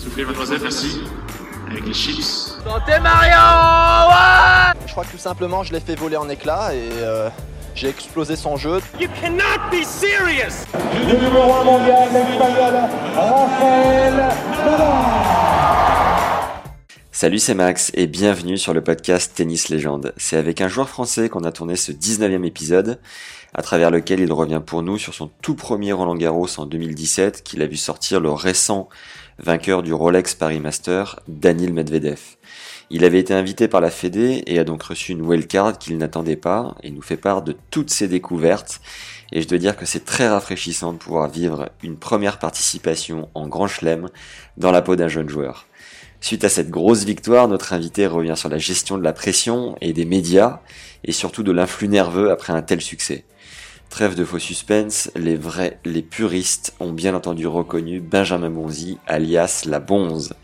Soufflez mademoiselle, merci. Avec les chips. Santé Mario ouais Je crois que tout simplement je l'ai fait voler en éclats et euh, j'ai explosé son jeu. You cannot be serious Le numéro 1 mondial, l'espagnol Rafael Nadal. Salut, c'est Max et bienvenue sur le podcast Tennis Légende. C'est avec un joueur français qu'on a tourné ce 19e épisode, à travers lequel il revient pour nous sur son tout premier Roland Garros en 2017, qu'il a vu sortir le récent vainqueur du Rolex Paris Master, Daniil Medvedev. Il avait été invité par la Fédé et a donc reçu une wildcard qu'il n'attendait pas et nous fait part de toutes ses découvertes. Et je dois dire que c'est très rafraîchissant de pouvoir vivre une première participation en Grand Chelem dans la peau d'un jeune joueur. Suite à cette grosse victoire, notre invité revient sur la gestion de la pression et des médias, et surtout de l'influx nerveux après un tel succès. Trêve de faux suspense, les vrais, les puristes ont bien entendu reconnu Benjamin Bonzi, alias la Bonze.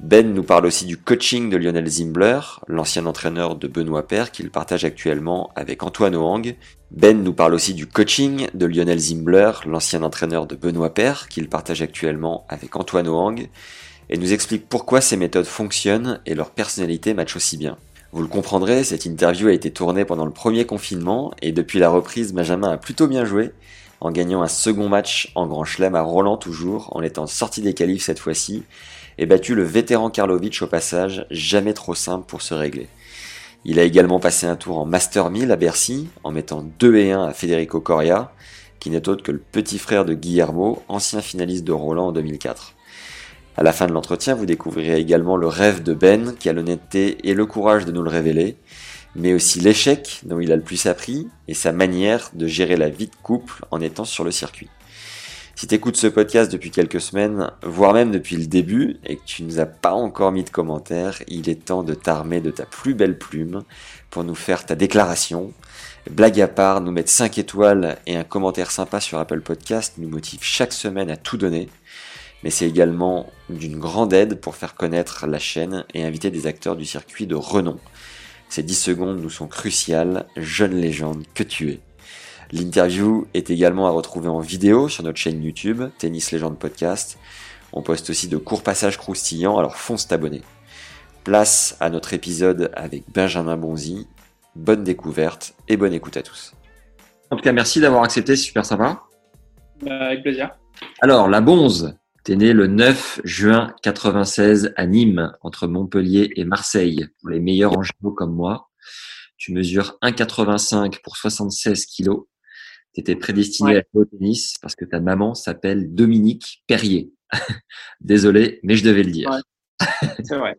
Ben nous parle aussi du coaching de Lionel Zimbler, l'ancien entraîneur de Benoît Père qu'il partage actuellement avec Antoine Ohang. Ben nous parle aussi du coaching de Lionel Zimbler, l'ancien entraîneur de Benoît Père qu'il partage actuellement avec Antoine Ohang, et nous explique pourquoi ces méthodes fonctionnent et leur personnalité match aussi bien. Vous le comprendrez, cette interview a été tournée pendant le premier confinement et depuis la reprise, Benjamin a plutôt bien joué en gagnant un second match en Grand Chelem à Roland toujours, en étant sorti des qualifs cette fois-ci et battu le vétéran Karlovic au passage, jamais trop simple pour se régler. Il a également passé un tour en Master 1000 à Bercy en mettant 2 et 1 à Federico Coria, qui n'est autre que le petit frère de Guillermo, ancien finaliste de Roland en 2004. À la fin de l'entretien, vous découvrirez également le rêve de Ben, qui a l'honnêteté et le courage de nous le révéler, mais aussi l'échec dont il a le plus appris et sa manière de gérer la vie de couple en étant sur le circuit. Si tu écoutes ce podcast depuis quelques semaines, voire même depuis le début, et que tu ne nous as pas encore mis de commentaires, il est temps de t'armer de ta plus belle plume pour nous faire ta déclaration. Blague à part, nous mettre 5 étoiles et un commentaire sympa sur Apple Podcast nous motive chaque semaine à tout donner mais c'est également d'une grande aide pour faire connaître la chaîne et inviter des acteurs du circuit de renom. Ces 10 secondes nous sont cruciales, jeune légende que tu es. L'interview est également à retrouver en vidéo sur notre chaîne YouTube, Tennis Légende Podcast. On poste aussi de courts passages croustillants, alors fonce t'abonner. Place à notre épisode avec Benjamin Bonzi. Bonne découverte et bonne écoute à tous. En tout cas, merci d'avoir accepté, c'est super sympa. avec plaisir. Alors, la Bonze, T'es né le 9 juin 96 à Nîmes, entre Montpellier et Marseille, pour les meilleurs géo comme moi. Tu mesures 1,85 pour 76 kilos. Tu étais prédestiné à jouer au tennis parce que ta maman s'appelle Dominique Perrier. Désolé, mais je devais le dire. Ouais. C'est vrai.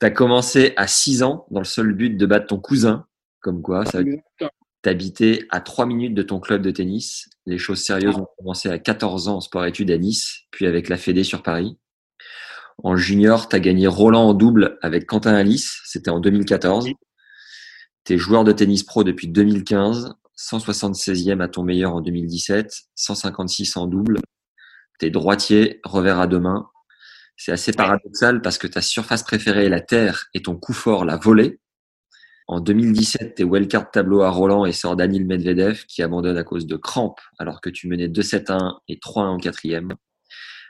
tu as commencé à 6 ans dans le seul but de battre ton cousin, comme quoi ça T'habitais à 3 minutes de ton club de tennis. Les choses sérieuses ont commencé à 14 ans en sport-études à Nice, puis avec la Fédé sur Paris. En junior, tu as gagné Roland en double avec Quentin Alice, c'était en 2014. Tu es joueur de tennis pro depuis 2015, 176e à ton meilleur en 2017, 156 en double. Tu es droitier, revers à deux mains. C'est assez paradoxal parce que ta surface préférée est la terre et ton coup fort la volée. En 2017, tu es wildcard tableau à Roland et sort Daniel Medvedev qui abandonne à cause de crampes alors que tu menais 2-7 1 et 3-1 en quatrième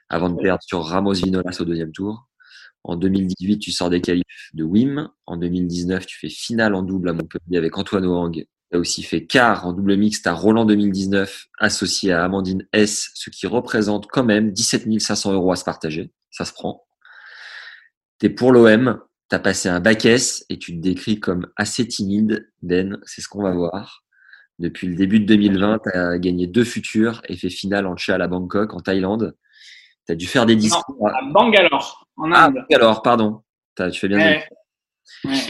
avant de perdre sur Ramos Vinolas au deuxième tour. En 2018, tu sors des qualifs de Wim. En 2019, tu fais finale en double à Montpellier avec Antoine Ohang. Tu as aussi fait quart en double mixte à Roland 2019 associé à Amandine S, ce qui représente quand même 17 500 euros à se partager. Ça se prend. Tu es pour l'OM, tu as passé un bac S et tu te décris comme assez timide, Ben, c'est ce qu'on va voir. Depuis le début de 2020, tu as gagné deux futurs et fait finale en Chal à Bangkok, en Thaïlande. Tu as dû faire des discours. Non, à Bangalore, en Ah, Inde. Bangalore, pardon. As, tu fais bien. de- Ouais. Ouais.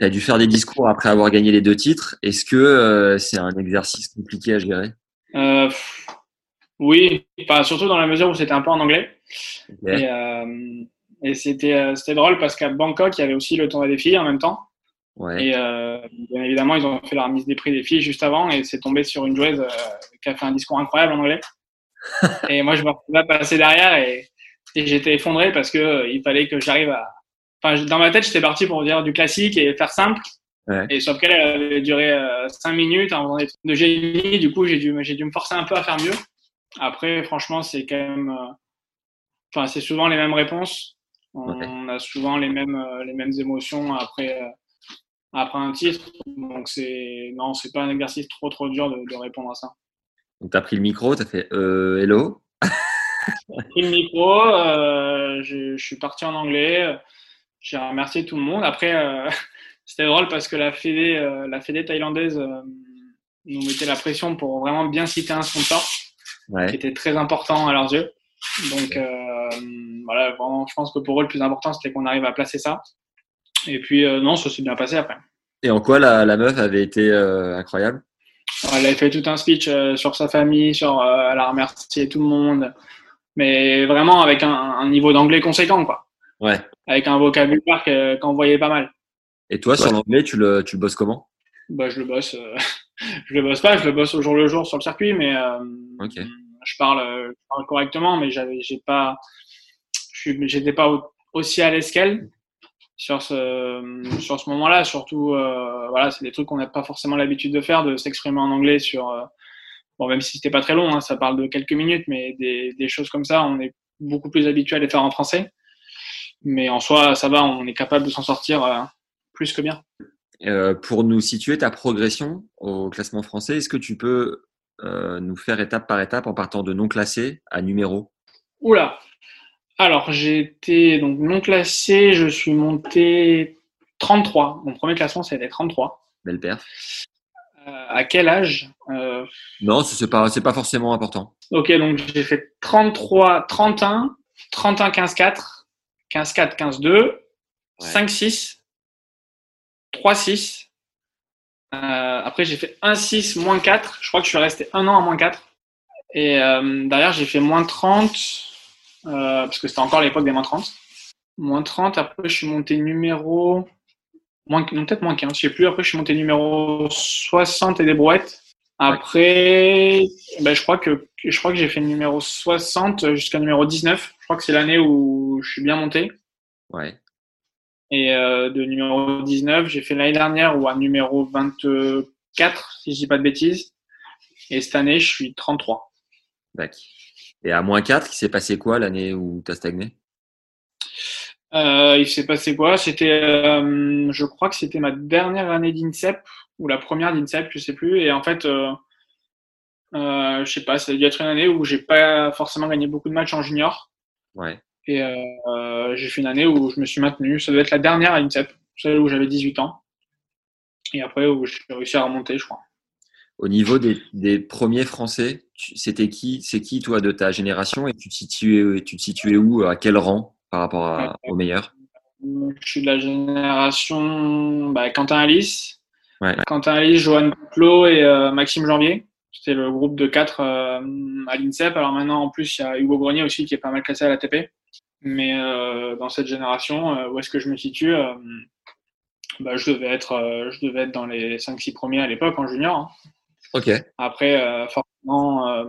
Tu as dû faire des discours après avoir gagné les deux titres. Est-ce que euh, c'est un exercice compliqué à gérer? Euh, Oui, enfin, surtout dans la mesure où c'était un peu en anglais. Ok. Et, euh, et c'était euh, c'était drôle parce qu'à Bangkok, il y avait aussi le tournoi des filles en même temps. Ouais. Et euh, bien évidemment, ils ont fait la remise des prix des filles juste avant et c'est tombé sur une joueuse euh, qui a fait un discours incroyable en anglais. et moi, je me retrouvais passer derrière et, et j'étais effondré parce que euh, il fallait que j'arrive à. Enfin, dans ma tête, j'étais parti pour dire du classique et faire simple. Ouais. Et sauf qu'elle elle avait duré euh, cinq minutes en faisant des trucs de génie. Du coup, j'ai dû, j'ai dû me forcer un peu à faire mieux. Après, franchement, c'est quand même. Enfin, c'est souvent les mêmes réponses. On Ouais. a souvent les mêmes, euh, les mêmes émotions après, euh, après un titre. Donc, c'est. Non, c'est pas un exercice trop, trop dur de, de répondre à ça. Donc, tu as pris le micro, tu as fait euh, Hello? J'ai pris le micro, euh, je, je suis parti en anglais. J'ai remercié tout le monde. Après, euh, c'était drôle parce que la fédé, la fédé thaïlandaise nous mettait la pression pour vraiment bien citer un sponsor qui Ouais. était très important à leurs yeux. Donc euh, voilà, vraiment, je pense que pour eux, le plus important, c'était qu'on arrive à placer ça. Et puis, euh, non, ça s'est bien passé après. Et en quoi la, la meuf avait été euh, incroyable? Elle avait fait tout un speech euh, sur sa famille, sur euh, elle a remercié tout le monde, mais vraiment avec un, un niveau d'anglais conséquent, quoi. Ouais. Avec un vocabulaire qu'on voyait pas mal. Et toi, sur l'anglais, tu le, tu le bosses comment? Bah, je le bosse, euh, je le bosse pas, je le bosse au jour le jour sur le circuit, mais euh, Ok. Je parle, euh, je parle correctement, mais j'avais, j'ai pas, j'étais pas au- aussi à l'aise sur ce, sur ce moment-là. Surtout, euh, voilà, c'est des trucs qu'on n'a pas forcément l'habitude de faire, de s'exprimer en anglais sur, euh, bon, même si c'était pas très long, hein, ça parle de quelques minutes, mais des, choses comme ça, on est beaucoup plus habitué à les faire en français. Mais en soi, ça va, on est capable de s'en sortir plus que bien. Pour nous situer ta progression au classement français, est-ce que tu peux euh, nous faire étape par étape en partant de non classé à numéro Oula. Alors, été donc non classé, je suis monté 33. Mon premier classement, c'était 33. Belle perf. Euh, à quel âge Euh, Non, pas, c'est pas forcément important. Ok, donc j'ai fait 33, 31, 31, 15, 4, 15, 4, 15, 2, 5, 6, 3, 6. Euh, après, j'ai fait 1, 6, moins 4. Je crois que je suis resté un an à moins 4. Et euh, derrière, j'ai fait moins 30, euh, parce que c'était encore l'époque des moins 30. Moins 30, après, je suis monté numéro. Moins, non, peut-être moins 15, je sais plus. Après, je suis monté numéro 60 et des brouettes. Après, ben, je crois que je crois que j'ai fait numéro 60 jusqu'à numéro 19. Je crois que c'est l'année où je suis bien monté. Ouais. Et euh, de numéro 19, j'ai fait l'année dernière ou à numéro 24, si je dis pas de bêtises. Et cette année, je suis 33. D'accord. Et à moins 4, il s'est passé quoi l'année où tu as stagné? Euh, il s'est passé quoi? C'était, euh, je crois que c'était ma dernière année d'INSEP ou la première d'INSEP, je sais plus. Et en fait, euh, je sais pas, ça a dû être une année où j'ai pas forcément gagné beaucoup de matchs en junior. Ouais. Et euh, euh, j'ai fait une année où je me suis maintenu. Ça doit être la dernière à INSEP, celle où j'avais 18 ans. Et après, où j'ai réussi à remonter, je crois. Au niveau des, des premiers Français, c'était qui C'est qui toi de ta génération? Et tu te situais, tu te situais où À quel rang par rapport à, aux meilleurs Je suis de la génération bah, Quentin Alice. Ouais. Quentin Alice, Johan Clot et euh, Maxime Janvier. C'était le groupe de quatre euh, à l'INSEP. Alors maintenant, en plus, il y a Hugo Grenier aussi qui est pas mal classé à l'ATP. Mais euh, dans cette génération, euh, où est-ce que je me situe euh, bah, je, devais être, je devais être dans les 5-6 premiers à l'époque en junior. hein. Ok. Après, forcément,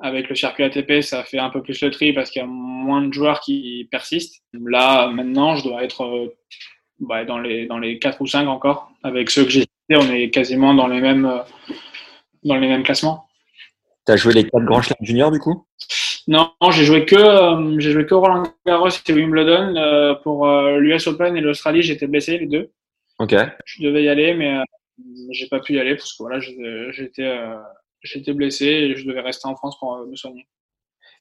avec le circuit ATP, ça fait un peu plus le tri parce qu'il y a moins de joueurs qui persistent. Là, maintenant, je dois être ouais, dans, les, dans les 4 ou 5 encore. Avec ceux que j'ai cités, on est quasiment dans les mêmes, dans les mêmes classements. Tu as joué les 4 grands chelems juniors du coup? Non, j'ai joué que euh, j'ai joué que Roland Garros et Wimbledon euh, pour euh, l'US Open et l'Australie. J'étais blessé les deux. Ok. Je devais y aller, mais euh, j'ai pas pu y aller parce que voilà, j'étais j'étais blessé et je devais rester en France pour me soigner.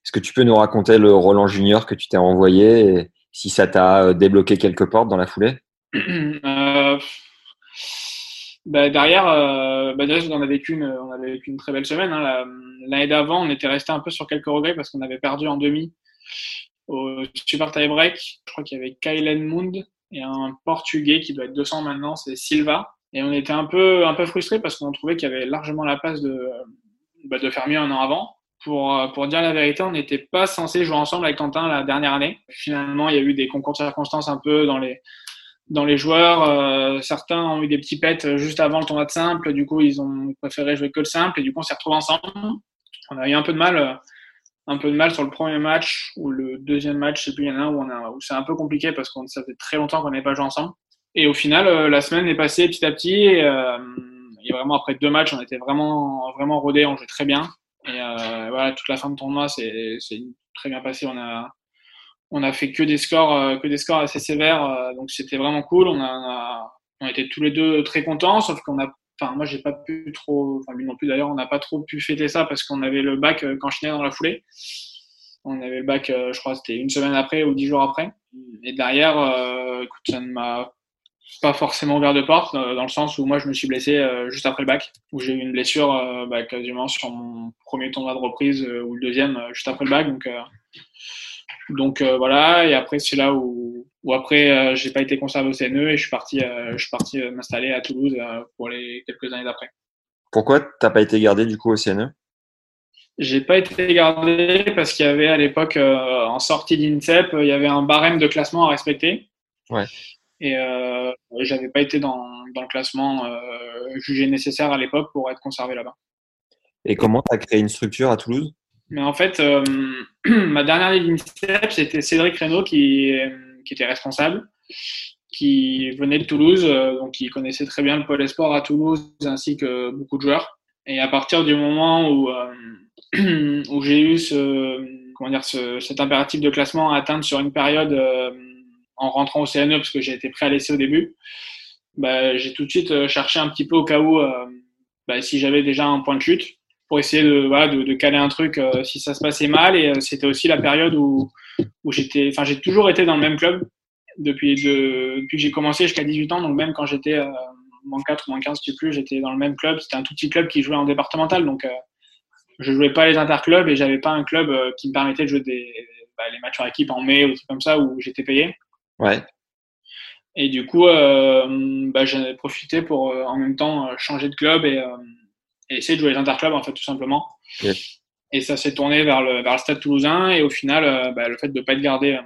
Est-ce que tu peux nous raconter le Roland Junior que tu t'es envoyé et si ça t'a débloqué quelques portes dans la foulée? bah, derrière, euh, bah, on a vécu une, très belle semaine. hein. La- L'année d'avant, on était resté un peu sur quelques regrets parce qu'on avait perdu en demi au super tie break. Je crois qu'il y avait Kylen Mund et un Portugais qui doit être 200 maintenant, c'est Silva. Et on était un peu, un frustrés parce qu'on trouvait qu'il y avait largement la place de, bah, faire mieux un an avant. pour, pour dire la vérité, on n'était pas censé jouer ensemble avec Quentin la dernière année. Finalement, il y a eu des concours de circonstances un peu dans les, dans les joueurs. Euh, certains ont eu des petits pets juste avant le tournoi de simple. Du coup, ils ont préféré jouer que le simple. Et du coup, on s'est retrouvés ensemble. On a eu un peu de mal, un peu de mal sur le premier match ou le deuxième match. Je sais plus, il y en a un où, où c'est un peu compliqué parce que ça fait très longtemps qu'on n'avait pas joué ensemble. Et au final, euh, la semaine est passée petit à petit. Et, euh, et vraiment, après deux matchs, on était vraiment, vraiment rodés. On jouait très bien. Et euh, voilà, toute la fin de tournoi, c'est très bien passé. On a, on a fait que des scores, euh, que des scores assez sévères. euh, donc c'était vraiment cool. On a, on a, on était tous les deux très contents, sauf qu'on a, enfin moi j'ai pas pu trop, enfin lui non plus d'ailleurs, on n'a pas trop pu fêter ça parce qu'on avait le bac euh, qu'enchaîné dans la foulée. On avait le bac, je crois, c'était une semaine après ou dix jours après. Et derrière, écoute, ça ne m'a pas forcément ouvert de porte, dans le sens où moi je me suis blessé juste après le bac, où j'ai eu une blessure bah, quasiment sur mon premier tournoi de reprise ou le deuxième juste après le bac. Donc euh, voilà, et après c'est là où, où après euh, j'ai pas été conservé au CNE et je suis parti, euh, je suis parti m'installer à Toulouse pour les quelques années d'après. Pourquoi t'as pas été gardé du coup au CNE J'ai pas été gardé parce qu'il y avait à l'époque, euh, en sortie d'INSEP, il y avait un barème de classement à respecter. Ouais. Et euh, j'avais pas été dans, dans le classement euh, jugé nécessaire à l'époque pour être conservé là-bas. Et comment t'as créé une structure à Toulouse? Mais en fait, euh, ma dernière année d'INSEP, c'était Cédric Reynaud qui, qui était responsable, qui venait de Toulouse, euh, donc il connaissait très bien le pôle sport à Toulouse ainsi que beaucoup de joueurs. Et à partir du moment où, euh, où j'ai eu ce, comment dire, ce, cet impératif de classement à atteindre sur une période euh, en rentrant au CNE, parce que j'ai été prêt à laisser au début, bah, j'ai tout de suite euh, cherché un petit peu au cas où euh, bah, si j'avais déjà un point de chute pour essayer de, voilà, de, de caler un truc euh, si ça se passait mal. Et euh, c'était aussi la période où, où j'étais, enfin, j'ai toujours été dans le même club depuis, de, depuis que j'ai commencé jusqu'à 18 ans. Donc même quand j'étais euh, moins 4 ou moins 15, je sais plus, j'étais dans le même club. C'était un tout petit club qui jouait en départemental. Donc je jouais pas les interclubs et j'avais pas un club qui me permettait de jouer des, bah, les matchs par équipe en mai ou des trucs comme ça où j'étais payé. Ouais. Et du coup, bah, j'en ai profité pour en même temps changer de club et, et essayer de jouer les interclubs en fait tout simplement. Yes. Et ça s'est tourné vers le, vers le Stade Toulousain et au final, euh, bah, le fait de pas être gardé, euh,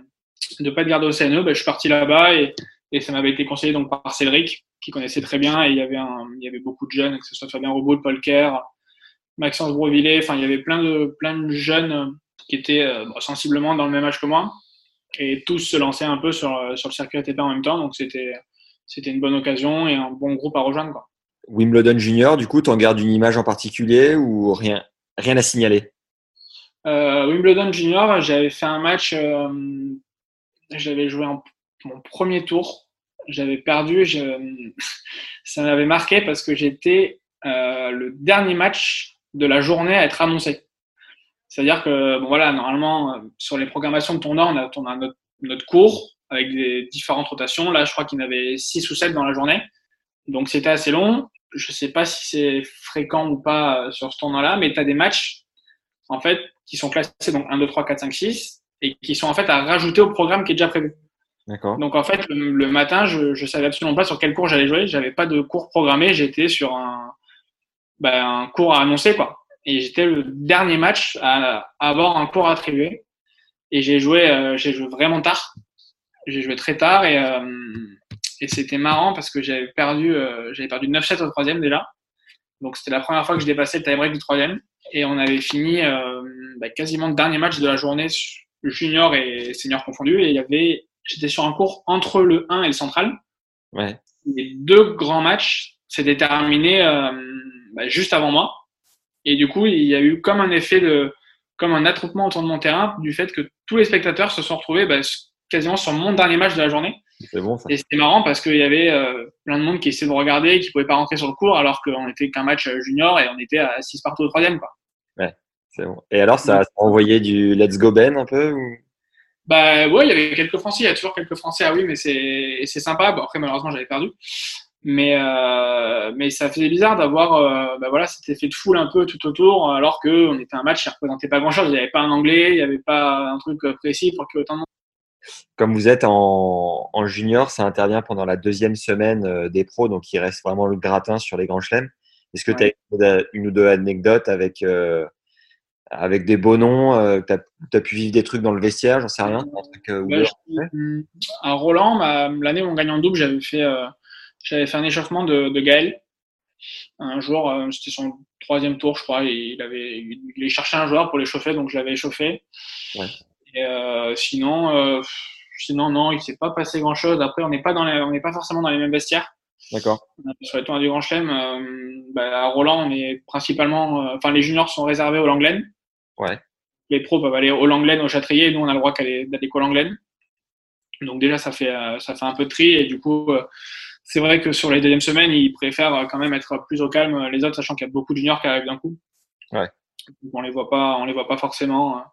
de pas être gardé au CNE, bah, je suis parti là-bas et, et ça m'avait été conseillé donc par Cédric qui connaissait très bien et il y avait un, il y avait beaucoup de jeunes, que ce soit Fabien Robaud, Paul Kerr, Maxence Brouvillet, enfin il y avait plein de plein de jeunes euh, qui étaient euh, bon, sensiblement dans le même âge que moi et tous se lançaient un peu sur, sur le circuit ATP en même temps donc c'était c'était une bonne occasion et un bon groupe à rejoindre quoi. Wimbledon Junior, du coup, t'en gardes une image en particulier ou rien, rien à signaler? Euh, Wimbledon Junior, j'avais fait un match, euh, j'avais joué en, mon premier tour, j'avais perdu, ça m'avait marqué parce que j'étais euh, le dernier match de la journée à être annoncé. C'est-à-dire que, bon voilà, normalement, sur les programmations de tournoi, on a, on a notre, notre cours avec des différentes rotations. Là, je crois qu'il y en avait 6 ou 7 dans la journée. Donc, c'était assez long. Je sais pas si c'est fréquent ou pas euh, sur ce tournoi-là, mais tu as des matchs, en fait, qui sont classés donc 1, 2, 3, 4, 5, 6 et qui sont en fait à rajouter au programme qui est déjà prévu. D'accord. Donc en fait, le, le matin, je, je savais absolument pas sur quel cours j'allais jouer. J'avais pas de cours programmé. J'étais sur un, ben, un cours à annoncer quoi. Et j'étais le dernier match à, à avoir un cours attribué. Et j'ai joué, euh, j'ai joué vraiment tard. J'ai joué très tard et, euh, et c'était marrant parce que j'avais perdu, euh, j'avais perdu 9-7 au troisième déjà. Donc c'était la première fois que je dépassais le tie-break du troisième. Et on avait fini euh, bah, quasiment le dernier match de la journée junior et senior confondus. Et il y avait, j'étais sur un cours entre le 1 et le central. Ouais. Les deux grands matchs s'étaient terminés euh, bah, juste avant moi. Et du coup, il y a eu comme un effet de, comme un attroupement autour de mon terrain du fait que tous les spectateurs se sont retrouvés bah, quasiment sur mon dernier match de la journée. C'est bon ça. Et c'était marrant parce qu'il y avait euh, plein de monde qui essayait de regarder, qui pouvait pas rentrer sur le cours alors qu'on était qu'un match junior et on était à 6 partout au troisième. Quoi. C'est bon. Et alors, ça, ça a envoyé du Let's Go Ben un peu ou... Bah ouais, il y avait quelques Français, il y a toujours quelques Français, ah oui, mais c'est et sympa. Bon, après, malheureusement, j'avais perdu. Mais, euh, mais ça faisait bizarre d'avoir euh, bah voilà, cet effet de foule un peu tout autour, alors qu'on était un match qui représentait pas grand-chose. Il n'y avait pas un anglais, il n'y avait pas un truc précis pour qu'il y ait autant de monde. Comme vous êtes en, en junior, ça intervient pendant la deuxième semaine euh, des pros, donc il reste vraiment le gratin sur les grands chelems. Est-ce que tu as une, ou deux anecdotes avec, euh, avec des beaux noms, euh, tu as, pu vivre des trucs dans le vestiaire, j'en sais rien. à Roland, l'année où on gagne en double, j'avais fait, j'avais fait un échauffement de, de Gaël. Un jour, c'était son troisième tour, je crois, et il avait, il, cherchait un joueur pour l'échauffer, donc je l'avais échauffé. Ouais. Et, sinon, sinon, non, il s'est pas passé grand chose. Après, on n'est pas dans on n'est pas forcément dans les mêmes vestiaires. D'accord. Sur les tournois du Grand Chelem, euh, bah, à Roland, on est principalement, euh, enfin, les juniors sont réservés au Langlaine. Ouais. Les pros peuvent aller au Langlaine, au Châtrier. Nous, on a le droit d'aller qu'au Langlaine. Donc déjà, ça fait, euh, ça fait un peu de tri. Et du coup, c'est vrai que sur les deuxièmes semaines, ils préfèrent quand même être plus au calme les autres, sachant qu'il y a beaucoup de juniors qui arrivent d'un coup. Ouais. Donc, on les voit pas, on les voit pas forcément,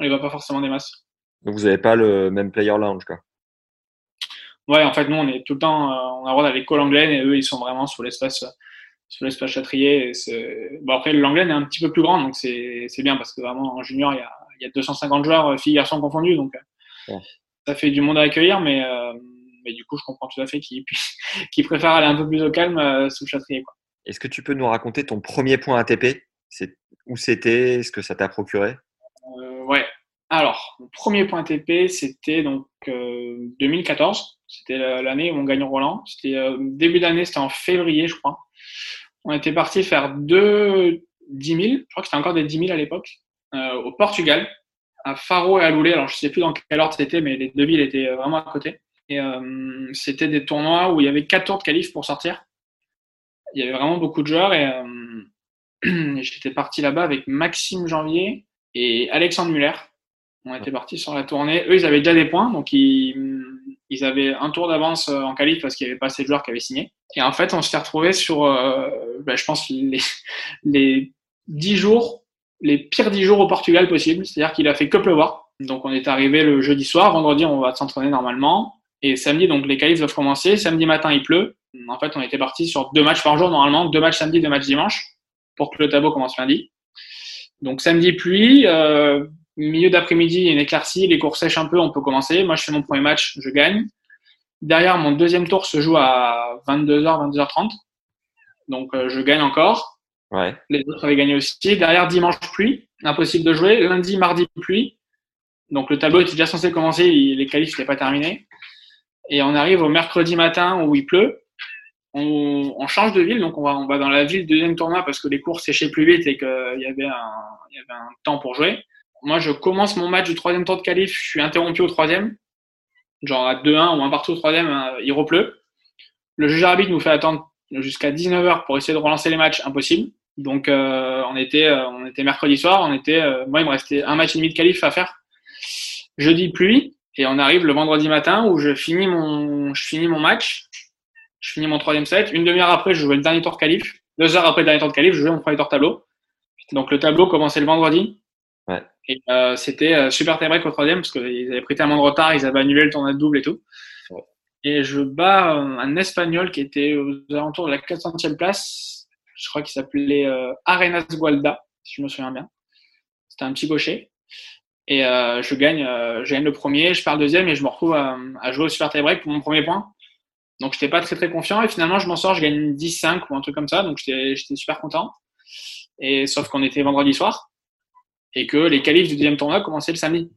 on les voit pas forcément des masses. Donc vous n'avez pas le même player lounge, quoi. Ouais, en fait, nous, on est tout le temps, euh, on a droit d'aller qu'au Langlaine et eux, ils sont vraiment sur l'espace, sur l'espace Châtrier. Bon, après, le Langlaine est un petit peu plus grand, donc c'est bien parce que vraiment, en junior, il y a, il y a 250 joueurs, euh, filles, garçons confondus, donc euh, ça fait du monde à accueillir, mais, mais du coup, je comprends tout à fait qu'ils qu préfèrent aller un peu plus au calme sous Châtrier. Est-ce que tu peux nous raconter ton premier point ATP Où c'était? Est-ce que ça t'a procuré? Alors, mon premier point ATP, c'était donc 2014. C'était l'année où on gagne Roland. C'était euh, début d'année, c'était en février, je crois. On était parti faire deux 10 000, je crois que c'était encore des 10 000 à l'époque, euh, au Portugal, à Faro et à Loulé. Alors, je sais plus dans quel ordre c'était, mais les deux villes étaient euh, vraiment à côté. Et c'était des tournois où il y avait quatre tours de qualif pour sortir. Il y avait vraiment beaucoup de joueurs et j'étais parti là-bas avec Maxime Janvier et Alexandre Muller. On était parti sur la tournée. Eux, ils avaient déjà des points, donc ils, ils avaient un tour d'avance euh, en qualif parce qu'il n'y avait pas assez de joueurs qui avaient signé. Et en fait, on s'est retrouvé sur, euh, ben, je pense, les, les 10 jours, les pires 10 jours au Portugal possible. C'est-à-dire qu'il a fait que pleuvoir. Donc, on est arrivé le jeudi soir. Vendredi, on va s'entraîner normalement. Et samedi, donc, les qualifs doivent commencer. Samedi matin, il pleut. En fait, on était parti sur deux matchs par jour normalement. Deux matchs samedi, deux matchs dimanche pour que le tableau commence lundi. Donc, samedi, pluie. Euh, milieu d'après-midi, il y a une éclaircie, les cours sèchent un peu, on peut commencer. Moi, je fais mon premier match, je gagne. Derrière, mon deuxième tour se joue à 22h, 22h30. Donc, euh, je gagne encore. Ouais. Les autres avaient gagné aussi. Derrière, dimanche, pluie. Impossible de jouer. Lundi, mardi, pluie. Donc, le tableau était déjà censé commencer. Les qualifs n'étaient pas terminés. Et on arrive au mercredi matin où il pleut. On, change de ville, donc on va, on va dans la ville deuxième tournoi parce que les cours séchaient plus vite et qu'il y, avait un, il y avait un temps pour jouer moi, je commence mon match du troisième tour de qualif, je suis interrompu au troisième, genre à 2-1 ou un partout au troisième, hein, il repleut. Le juge arbitre nous fait attendre jusqu'à 19h pour essayer de relancer les matchs, impossible. Donc euh, on était euh, on était mercredi soir, on était euh, moi il me restait un match et demi de qualif à faire. Jeudi pluie et on arrive le vendredi matin où je finis mon je finis mon match, je finis mon troisième set. Une demi-heure après, je jouais le dernier tour de qualif. Deux heures après le dernier tour de qualif, je jouais mon premier tour tableau. Donc le tableau commençait le vendredi. Et euh, c'était euh, super tie-break au troisième parce qu'ils avaient pris tellement de retard, ils avaient annulé le tournoi de double et tout. Et je bats euh, un Espagnol qui était aux alentours de la 400e place. Je crois qu'il s'appelait Arenas Gualda, si je me souviens bien. C'était un petit gaucher. Et je gagne, je gagne le premier, je perds le deuxième et je me retrouve à, jouer au super tie-break pour mon premier point. Donc j'étais pas très très confiant et finalement je m'en sors, je gagne 10-5 ou un truc comme ça. Donc j'étais super content. Et sauf qu'on était vendredi soir et que les qualifs du deuxième tournoi commençaient le samedi.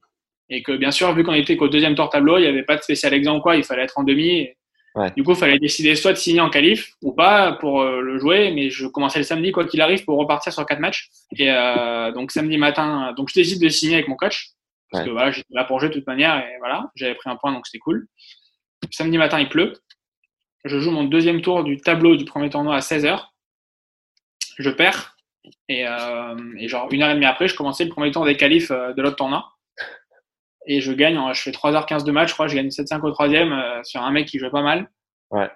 Et que bien sûr, vu qu'on était qu'au deuxième tour tableau, il n'y avait pas de spécial exemple quoi, il fallait être en demi. Du coup, il fallait décider soit de signer en qualif ou pas pour euh, le jouer, mais je commençais le samedi quoi qu'il arrive pour repartir sur quatre matchs. Et euh, donc samedi matin, donc je décide de signer avec mon coach parce que voilà, j'étais là pour jouer de toute manière et voilà, j'avais pris un point donc c'était cool. Samedi matin, il pleut. Je joue mon deuxième tour du tableau du premier tournoi à 16h. Je perds et, euh, et, genre une heure et demie après, je commençais le premier tour des qualifs euh, de l'autre tournoi. Et je gagne, je fais 3h15 de match, je crois, je gagne 7-5 au troisième euh, sur un mec qui jouait pas mal. Ouais.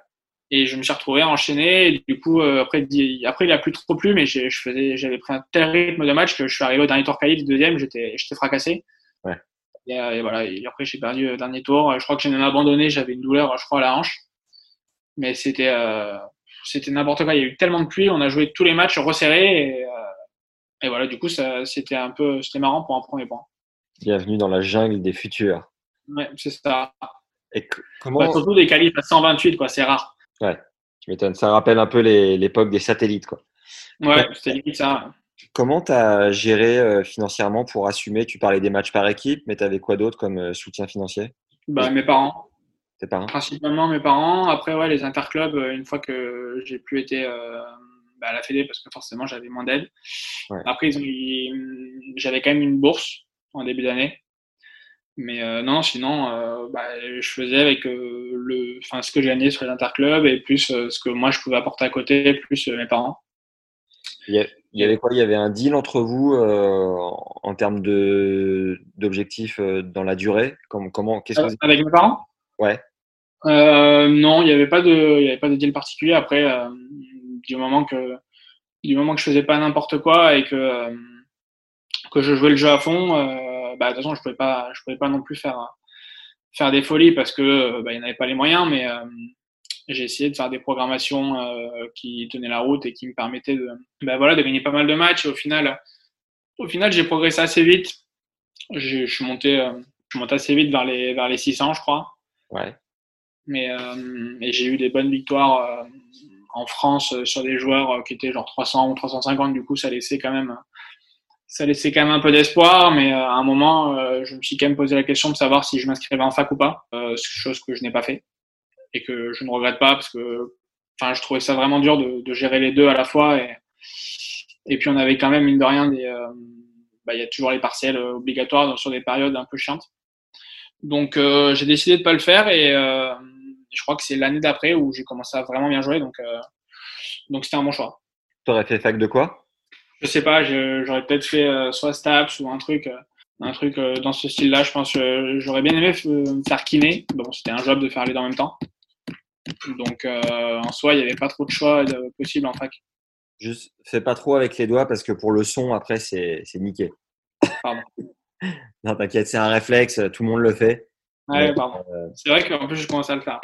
Et je me suis retrouvé enchaîné. Et du coup, euh, après, après, il a plus trop plu, mais je faisais, j'avais pris un tel rythme de match que je suis arrivé au dernier tour qualif, deuxième, j'étais, j'étais fracassé. Ouais. Et, et, voilà. Et après, j'ai perdu le dernier tour. Je crois que j'ai même abandonné. J'avais une douleur, je crois, à la hanche. Mais c'était, c'était n'importe quoi. Il y a eu tellement de pluie. On a joué tous les matchs resserrés. Et, et voilà, du coup, c'était un peu, c'était marrant pour un premier point. Bienvenue dans la jungle des futurs. Ouais, c'est ça. Et comment... Bah, surtout des qualifs à 128, quoi, c'est rare. Ouais, tu m'étonnes. Ça rappelle un peu l'époque des satellites, quoi. Ouais, c'était limite ça. Comment tu as géré euh, financièrement pour assumer? Tu parlais des matchs par équipe, mais tu avais quoi d'autre comme euh, soutien financier? Bah, Mes parents. Tes parents? Principalement mes parents. Après, ouais, les interclubs, euh, une fois que j'ai plus été bah, à la Fédé, parce que forcément j'avais moins d'aide. Après, j'avais quand même une bourse en début d'année. Mais non, sinon, bah, je faisais avec le, ce que j'ai gagné sur les interclubs et plus ce que moi je pouvais apporter à côté, plus mes parents. Il y avait quoi? Il y avait un deal entre vous euh, en termes de d'objectifs euh, dans la durée? Comment, comment qu'est-ce que Avec mes parents? Ouais. Euh, non, il n'y avait pas de, il y avait pas de deal particulier. Après, du moment que, du moment que je faisais pas n'importe quoi et que que je jouais le jeu à fond, bah de toute façon, je pouvais pas, je pouvais pas non plus faire faire des folies parce que bah, il n'y pas les moyens, mais j'ai essayé de faire des programmations euh, qui tenaient la route et qui me permettaient de, ben voilà, de gagner pas mal de matchs. Et au final, au final, j'ai progressé assez vite. Je suis monté, euh, je assez vite vers les vers les 600, je crois. Ouais. Mais euh, j'ai eu des bonnes victoires euh, en France sur des joueurs qui étaient genre 300 ou 350. Du coup, ça laissait quand même ça laissait quand même un peu d'espoir, mais à un moment, je me suis quand même posé la question de savoir si je m'inscrivais en fac ou pas, chose que je n'ai pas fait et que je ne regrette pas parce que enfin, je trouvais ça vraiment dur de, de, gérer les deux à la fois. Et, et puis on avait quand même, mine de rien, des, euh, bah, il y a toujours les partiels obligatoires sur des périodes un peu chiantes. Donc euh, j'ai décidé de pas le faire et euh, je crois que c'est l'année d'après où j'ai commencé à vraiment bien jouer. Donc euh, donc c'était un bon choix. Tu aurais fait fac de quoi? Je sais pas, j'aurais peut-être fait euh, soit STAPS ou un truc un truc dans ce style-là. Je pense j'aurais bien aimé faire kiné. Bon, c'était un job de faire les deux en même temps. Donc euh, en soi, il n'y avait pas trop de choix possible en fac. Juste, fais pas trop avec les doigts parce que pour le son, après, c'est niqué. Pardon. Non, t'inquiète, c'est un réflexe, tout le monde le fait. Ouais, pardon. Euh... C'est vrai qu'en plus, je commence à le faire.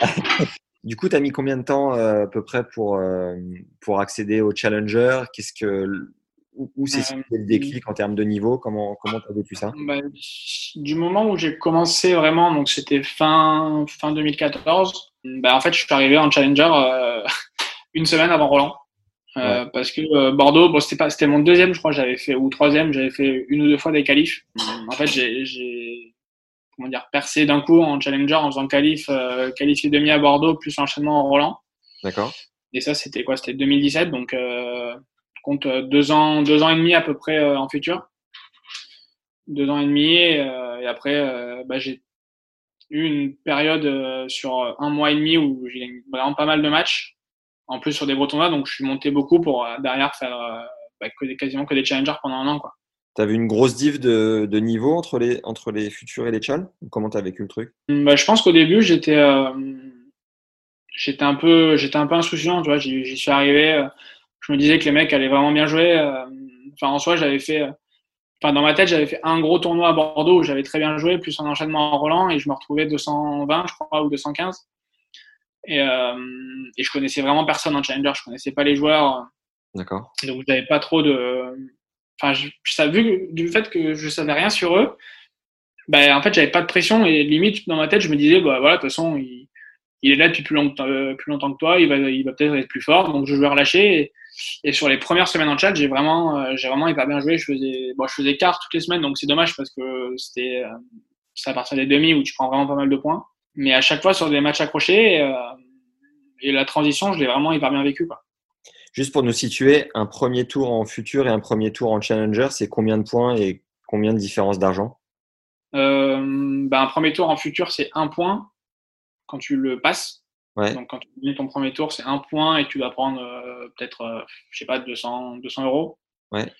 du coup, tu as mis combien de temps euh, à peu près pour, euh, pour accéder au Challenger? Qu'est-ce que où, c'est euh, le déclic en termes de niveau? Comment comment as vécu ça? Bah, Du moment où j'ai commencé vraiment, donc c'était fin fin 2014. Bah, en fait, je suis arrivé en challenger euh, une semaine avant Roland. Euh, parce que euh, Bordeaux, bon, c'était pas, c'était mon deuxième, je crois, j'avais fait ou troisième, j'avais fait une ou deux fois des qualifs. En fait, j'ai, j'ai comment dire, percé d'un coup en challenger en faisant qualif, euh, qualifié demi à Bordeaux plus enchaînement en Roland. D'accord. Et ça, c'était quoi? C'était 2017, donc compte deux ans, deux ans et demi à peu près en futur. Deux ans et demi, et, et après, bah, j'ai eu une période euh, sur un mois et demi où j'ai gagné vraiment pas mal de matchs, en plus sur des gros tournois, donc je suis monté beaucoup pour euh, derrière faire euh, bah, que des, quasiment que des challengers pendant un an. Quoi. Tu as vu une grosse diff de, de, niveau entre les, entre les futurs et les chals? Comment tu as vécu le truc? Bah, Je pense qu'au début, j'étais euh, j'étais un, peu, j'étais un peu insouciant. Tu vois, j'y suis arrivé, je me disais que les mecs allaient vraiment bien jouer. Enfin, en soi, j'avais fait Enfin, dans ma tête, j'avais fait un gros tournoi à Bordeaux où j'avais très bien joué, plus un enchaînement en Roland, et je me retrouvais 220, je crois, ou 215. Et, euh, et je connaissais vraiment personne en challenger, je connaissais pas les joueurs. D'accord. Donc j'avais pas trop de. Enfin, je, je savais vu du fait que je savais rien sur eux. Ben, en fait, j'avais pas de pression et limite dans ma tête, je me disais, bah voilà, de toute façon, il, il est là depuis plus longtemps, plus longtemps que toi, il va, il va peut-être être plus fort, donc je vais relâcher. Et, et sur les premières semaines en chat, j'ai vraiment, euh, j'ai vraiment hyper bien joué. Je faisais, bon, je faisais quart toutes les semaines, donc c'est dommage parce que c'était, euh, c'est à partir des demi où tu prends vraiment pas mal de points. Mais à chaque fois sur des matchs accrochés, euh, et la transition, je l'ai vraiment hyper bien vécu, quoi. Juste pour nous situer, un premier tour en futur et un premier tour en challenger, c'est combien de points et combien de différence d'argent? Euh, ben, Un premier tour en futur, c'est un point quand tu le passes. Ouais. Donc, quand tu gagnes ton premier tour, c'est un point et tu vas prendre euh, peut-être, euh, je sais pas, 200, 200 euros. Ouais.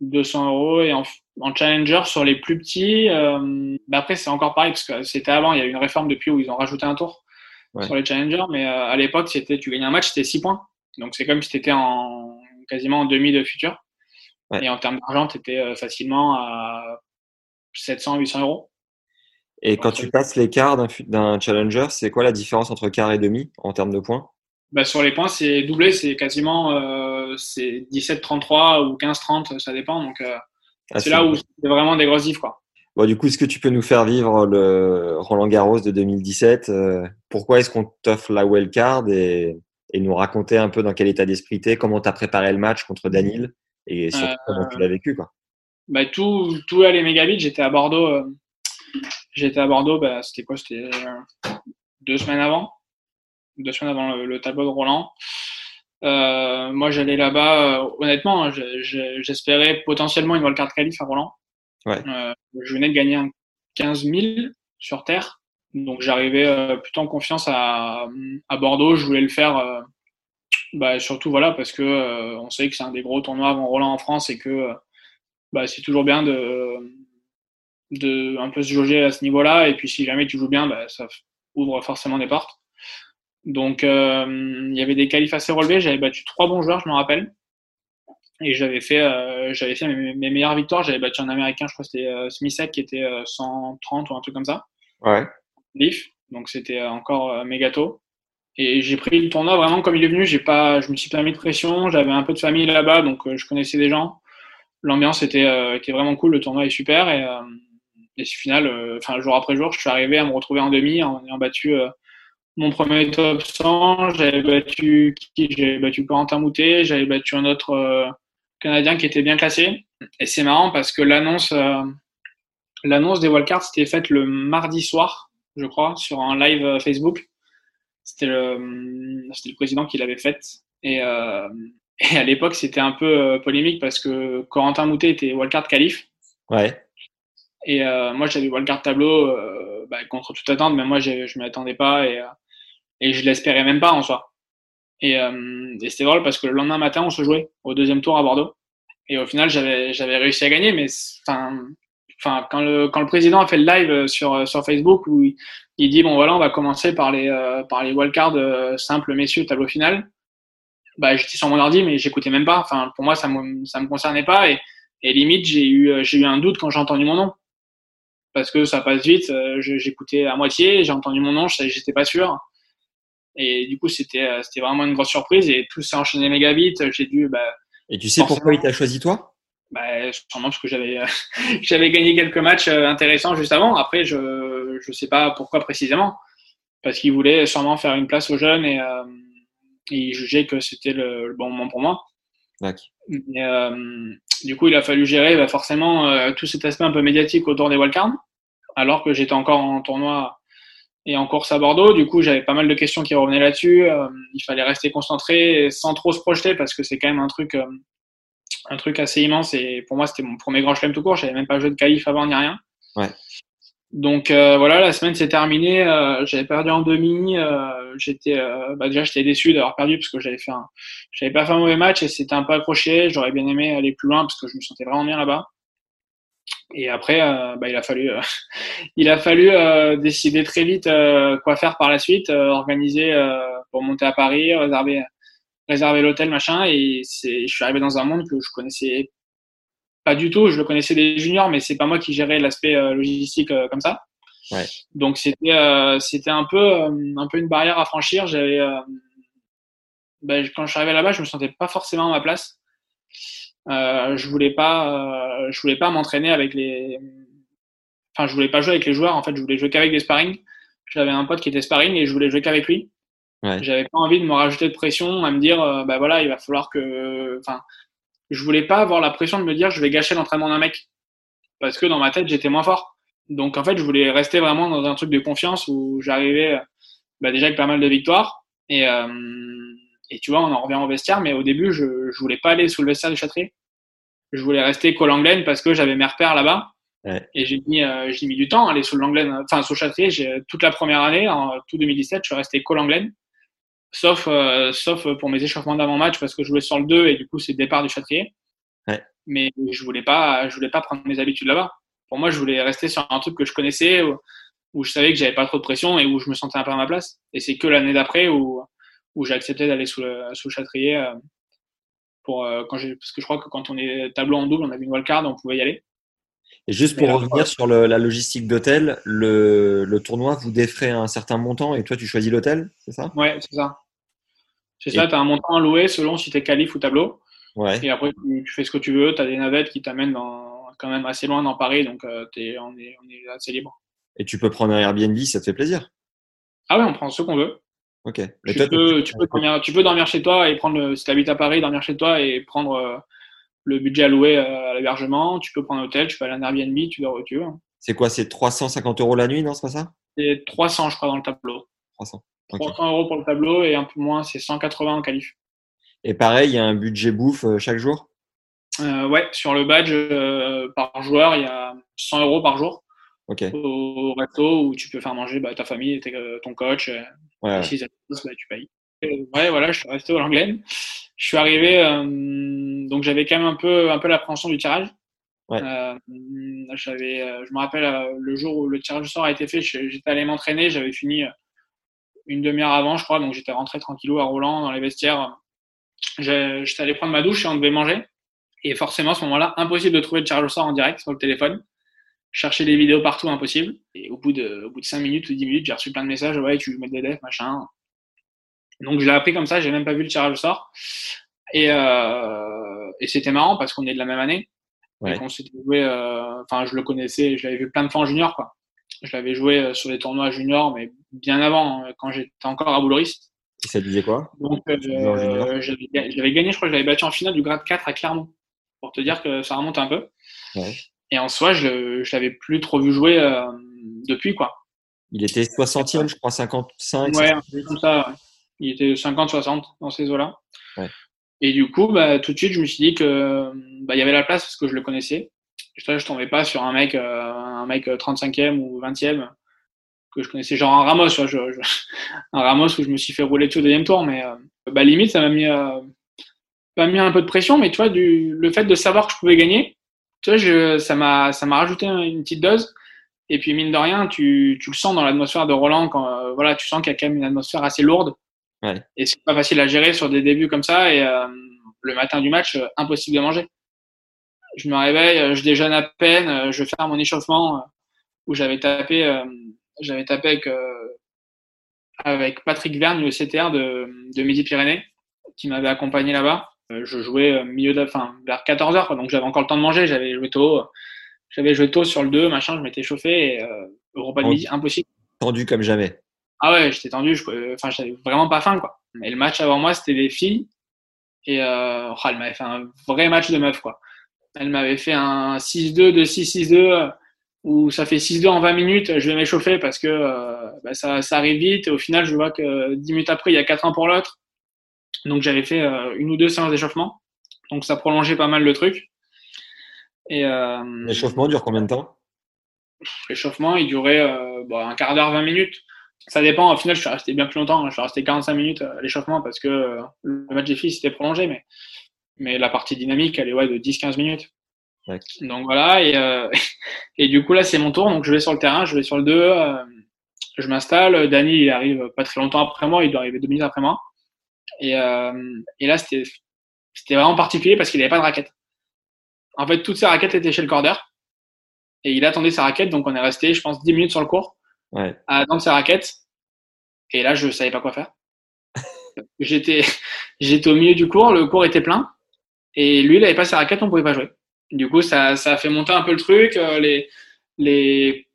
200 euros. Et en, en challenger, sur les plus petits, euh, bah après, c'est encore pareil parce que c'était avant, il y a eu une réforme depuis où ils ont rajouté un tour Ouais. sur les challengers. Mais euh, à l'époque, c'était, tu gagnais un match, c'était 6 points. Donc, c'est comme si tu étais en, quasiment en demi de futur. Ouais. Et en termes d'argent, tu étais facilement à 700, 800 euros. Et quand tu passes les quarts d'un, d'un challenger, c'est quoi la différence entre quart et demi en termes de points? Bah, Sur les points, c'est doublé, c'est quasiment euh, c'est 17-33 ou 15-30, ça dépend. Donc, euh, Ah, c'est là où c'est vraiment des grosses diffs. Quoi. Bon, du coup, est-ce que tu peux nous faire vivre le Roland Garros de 2017 euh, Pourquoi est-ce qu'on t'offre la wildcard et, et nous raconter un peu dans quel état d'esprit t'es, comment t'as préparé le match contre Danil et surtout Euh, comment tu l'as vécu, quoi? bah, tout, tout allait méga vite. J'étais à Bordeaux. j'étais à Bordeaux. Bah, c'était quoi? C'était deux semaines avant. Deux semaines avant le, le tableau de Roland. Euh, moi, j'allais là-bas. euh, honnêtement, hein, je- je- j'espérais potentiellement une wildcard qualif à Roland. Ouais. Euh, je venais de gagner un 15 000 sur terre. Donc, j'arrivais plutôt en confiance à, à Bordeaux. Je voulais le faire. bah, surtout voilà parce que on sait que c'est un des gros tournois avant Roland en France et que bah, c'est toujours bien de, de un peu se jauger à ce niveau-là. Et puis si jamais tu joues bien, bah, ça ouvre forcément des portes. Donc euh, il y avait des qualifs assez relevés. J'avais battu trois bons joueurs, je me rappelle. Et j'avais fait, euh, j'avais fait mes, mes meilleures victoires. J'avais battu un Américain, je crois que c'était euh, Smithek, qui était euh, 130 ou un truc comme ça. Ouais. Leaf. Donc c'était euh, encore euh, méga tôt. Et j'ai pris le tournoi vraiment comme il est venu. J'ai pas, je me suis pas mis de pression. J'avais un peu de famille là-bas, donc euh, je connaissais des gens. L'ambiance était, euh, était vraiment cool. Le tournoi est super. Et, euh, et au final, euh, enfin jour après jour, je suis arrivé à me retrouver en demi en ayant battu euh, mon premier top 100. J'avais battu J'avais battu Corentin Moutet. J'avais battu un autre euh, Canadien qui était bien classé. Et c'est marrant parce que l'annonce, euh, l'annonce des wildcards, c'était faite le mardi soir, je crois, sur un live euh, Facebook. C'était le, c'était le président qui l'avait faite. Et, euh, et à l'époque, c'était un peu polémique parce que Corentin Moutet était wildcard qualif. Ouais. Et moi, j'avais wildcard tableau bah, contre toute attente, mais moi, je je m'y attendais pas et, et je l'espérais même pas en soi. Et, euh, et c'était drôle parce que le lendemain matin, on se jouait au deuxième tour à Bordeaux. Et au final, j'avais j'avais réussi à gagner, mais enfin, quand le quand le président a fait le live sur sur Facebook où il, dit bon voilà, on va commencer par les euh, par les wildcards euh, simples messieurs tableau final. Bah j'étais sur mon ordi, mais j'écoutais même pas. Enfin pour moi, ça me ça me concernait pas et et limite j'ai eu euh, j'ai eu un doute quand j'ai entendu mon nom parce que ça passe vite. euh, J'écoutais à moitié, j'ai entendu mon nom, j'étais pas sûr. Et du coup, c'était euh, c'était vraiment une grosse surprise et tout s'est enchaîné méga vite. J'ai dû, bah, Et tu sais pourquoi il t'a choisi toi? Bah, sûrement parce que j'avais euh, j'avais gagné quelques matchs euh, intéressants juste avant. Après, je je sais pas pourquoi précisément, parce qu'il voulait sûrement faire une place aux jeunes et euh, il jugeait que c'était le, le bon moment pour moi. D'accord. Mais, euh, du coup, il a fallu gérer bah, forcément euh, tout cet aspect un peu médiatique autour des wildcards, alors que j'étais encore en tournoi et en course à Bordeaux. Du coup, j'avais pas mal de questions qui revenaient là-dessus. Euh, il fallait rester concentré sans trop se projeter parce que c'est quand même un truc, euh, un truc assez immense. Et pour moi, c'était mon premier grand chelem tout court. J'avais même pas joué de qualif avant ni rien. Ouais. Donc euh, voilà, la semaine s'est terminée. Euh, j'avais perdu en demi. Euh, j'étais, euh, bah, déjà, j'étais déçu d'avoir perdu parce que j'avais fait un, j'avais pas fait un mauvais match et c'était un peu accroché. J'aurais bien aimé aller plus loin parce que je me sentais vraiment bien là-bas. Et après, euh, bah, il a fallu, euh, il a fallu euh, décider très vite quoi faire par la suite, organiser pour monter à Paris, réserver, réserver l'hôtel, machin. Et je suis arrivé dans un monde que je connaissais pas du tout. Je le connaissais des juniors, mais c'est pas moi qui gérais l'aspect logistique comme ça. Ouais. Donc c'était, euh, c'était un peu, euh, un peu une barrière à franchir. J'avais, euh, bah, quand je suis arrivé là-bas, je me sentais pas forcément à ma place. Euh, je voulais pas, euh, je voulais pas m'entraîner avec les, enfin, je voulais pas jouer avec les joueurs. En fait, je voulais jouer qu'avec des sparring. J'avais un pote qui était sparring et je voulais jouer qu'avec lui. Ouais. J'avais pas envie de me rajouter de pression à me dire, euh, bah voilà, il va falloir que, enfin, je voulais pas avoir la pression de me dire, je vais gâcher l'entraînement d'un mec, parce que dans ma tête, j'étais moins fort. Donc en fait, je voulais rester vraiment dans un truc de confiance où j'arrivais, bah, déjà avec pas mal de victoires et euh, et tu vois, on en revient au vestiaire, mais au début, je, je voulais pas aller sous le vestiaire du Châtrier. Je voulais rester col Langlaine parce que j'avais mes repères là-bas. Ouais. Et j'ai mis, euh, j'ai mis du temps à aller sous le Langlaine, enfin sous le Châtrier. J'ai toute la première année, en tout 2017, je suis resté col Langlaine. Sauf, euh, sauf pour mes échauffements d'avant-match parce que je jouais sur le 2 et du coup, c'est le départ du Châtrier. Ouais. Mais je voulais pas, je voulais pas prendre mes habitudes là-bas. Pour moi, je voulais rester sur un truc que je connaissais, où, où je savais que j'avais pas trop de pression et où je me sentais un peu à ma place. Et c'est que l'année d'après où, où j'ai accepté d'aller sous le, sous le Châtrier euh, pour euh, quand j'ai parce que je crois que quand on est tableau en double, on avait une wildcard, on pouvait y aller. Et juste pour là, revenir sur le- la logistique d'hôtel, le, le tournoi vous défrait un certain montant et toi tu choisis l'hôtel, c'est ça? Ouais, c'est ça. C'est Et- ça, tu as un montant à louer selon si tu es qualif ou tableau. Ouais. Et après, tu, tu fais ce que tu veux. Tu as des navettes qui t'amènent dans, quand même assez loin dans Paris, donc euh, on, est, on est assez libre. Et tu peux prendre un Airbnb, ça te fait plaisir? Ah ouais, on prend ce qu'on veut. Ok. Mais Tu toi, peux, tu, peux dormir, tu peux dormir chez toi et prendre, le, si tu habites à Paris, dormir chez toi et prendre, euh, le budget alloué à l'hébergement, tu peux prendre un hôtel, tu peux aller à un Airbnb, tu dors où tu veux. C'est quoi C'est 350 euros la nuit, non C'est pas ça? C'est 300, je crois, dans le tableau. 300. 300 euros pour le tableau et un peu moins, c'est 180 en qualif. Et pareil, il y a un budget bouffe euh, chaque jour? Euh, Ouais, sur le badge, euh, par joueur, il y a 100 euros par jour au resto où tu peux faire manger bah, ta famille, ton coach. Ouais. et si ça te pousse, bah, tu payes. Et ouais, voilà, je suis resté au Langlaine. Je suis arrivé, euh, donc j'avais quand même un peu, un peu l'appréhension du tirage. Ouais. Euh, euh, je me rappelle le jour où le tirage au sort a été fait, j'étais allé m'entraîner, j'avais fini une demi-heure avant, je crois, donc j'étais rentré tranquillou à Roland dans les vestiaires. J'étais allé prendre ma douche et on devait manger. Et forcément, à ce moment-là, impossible de trouver le tirage au sort en direct sur le téléphone. Chercher des vidéos partout, impossible. Et au bout de, au bout de 5 minutes ou 10 minutes, j'ai reçu plein de messages. Ouais, tu mets des defs, machin. Donc, je l'ai appris comme ça. J'ai même pas vu le tirage au sort. Et, euh, et c'était marrant parce qu'on est de la même année. Ouais. Qu'on s'était joué, euh, enfin, je le connaissais, je l'avais vu plein de fois en junior, quoi. Je l'avais joué euh, sur les tournois juniors, mais bien avant, hein, quand j'étais encore à Bouloriste. Et ça disait quoi? Donc, junior? euh, j'avais gagné, je crois que je l'avais battu en finale du grade 4 à Clermont. Pour te dire que ça remonte un peu. Ouais. Et en soi, je, je l'avais plus trop vu jouer euh, depuis, quoi. Il était 60e, je crois, 55. Ouais, comme ça. ouais. Il était 50-60 dans ces eaux-là. Ouais. Et du coup, bah, tout de suite, je me suis dit que bah, il y avait la place parce que je le connaissais. Je, je tombais pas sur un mec, euh, un mec 35e ou 20e que je connaissais, genre un Ramos, tu vois, je- je- un Ramos où je me suis fait rouler dessus au deuxième tour, mais euh, bah, limite, ça m'a mis, euh, ça m'a mis un peu de pression, mais tu vois, du, le fait de savoir que je pouvais gagner, tu vois, je, ça m'a, ça m'a rajouté une petite dose. Et puis mine de rien, tu, tu le sens dans l'atmosphère de Roland quand euh, voilà, tu sens qu'il y a quand même une atmosphère assez lourde. Ouais. Et c'est pas facile à gérer sur des débuts comme ça. Et euh, le matin du match, euh, impossible de manger. Je me réveille, je déjeune à peine, je vais faire mon échauffement où j'avais tapé, j'avais tapé avec, avec Patrick Vergne, le CTR de, de Midi-Pyrénées, qui m'avait accompagné là-bas. Euh, je jouais euh, milieu de, enfin, vers 14 heures, quoi, donc j'avais encore le temps de manger. J'avais joué tôt, euh, j'avais joué tôt sur le 2, machin, je m'étais chauffé. Et, euh, repas de midi, impossible. Tendu comme jamais. Ah ouais, j'étais tendu, enfin, j'avais vraiment pas faim, quoi. Et le match avant moi, c'était des filles. Et euh, oh, elle m'avait fait un vrai match de meuf, quoi. Elle m'avait fait un 6-2 de 6-6-2 euh, où ça fait 6-2 en 20 minutes. Je vais m'échauffer parce que euh, bah, ça, ça arrive vite. Et au final, je vois que 10 minutes après, il y a 4 ans pour l'autre. Donc j'avais fait euh, une ou deux séances d'échauffement. Donc ça prolongeait pas mal le truc. Et euh, L'échauffement dure combien de temps? L'échauffement, il durait euh, bah, un quart d'heure, 20 minutes. Ça dépend. Au final, je suis resté bien plus longtemps. Je suis resté 45 minutes à l'échauffement parce que le match des filles c'était prolongé, mais mais la partie dynamique, elle est ouais de 10-15 minutes. Ouais. Donc voilà. Et euh, et du coup là, c'est mon tour. Donc je vais sur le terrain, je vais sur le 2 euh, je m'installe. Dany, il arrive pas très longtemps après moi. Il doit arriver deux minutes après moi. Et euh, et là, c'était vraiment particulier parce qu'il n'avait pas de raquette. En fait, toutes ses raquettes étaient chez le corder. Et il attendait sa raquette, donc on est resté, je pense, 10 minutes sur le court Ouais. à attendre sa raquette. Et là, je savais pas quoi faire. j'étais, j'étais au milieu du cours, le cours était plein. Et lui, il avait pas sa raquette, on pouvait pas jouer. Du coup, ça, ça a fait monter un peu le truc. euh, Les, les,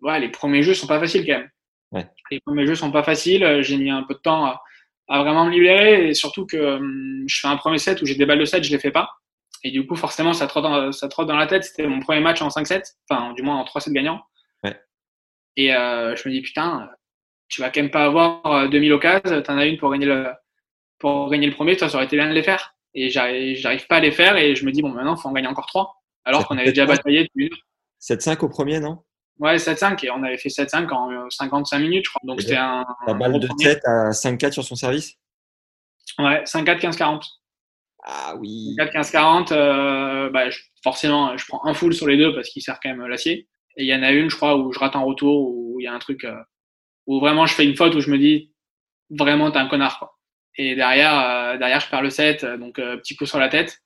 ouais, les premiers jeux sont pas faciles quand même. Ouais. Les premiers jeux sont pas faciles. euh, J'ai mis un peu de temps à, à vraiment me libérer. Et surtout que hum, je fais un premier set où j'ai des balles de 7, je les fais pas. Et du coup, forcément, ça trotte dans, ça trotte dans la tête. C'était mon premier match en 5-7. Enfin, du moins en 3 sets gagnants. Ouais. Et euh, je me dis, putain, tu vas quand même pas avoir euh, 2000 occasions. T'en as une pour gagner le, pour gagner le premier. Toi, ça aurait été bien de les faire. Et j'arrive pas à les faire. Et je me dis, bon, maintenant, faut en gagner encore 3. Alors qu'on avait déjà bataillé depuis une heure. 7-5 au premier, non? Ouais, 7-5. Et on avait fait 7-5 en euh, 55 minutes, je crois. Donc c'était un. La balle de premier. 7 à 5-4 sur son service? Ouais, 5-4, 15-40. Ah oui. 4 15 40 euh, bah, je- forcément je prends un full sur les deux parce qu'il sert quand même l'acier et il y en a une je crois où je rate un retour où il y a un truc euh, où vraiment je fais une faute où je me dis vraiment t'es un connard quoi et derrière euh, derrière je perds le set euh, donc euh, petit coup sur la tête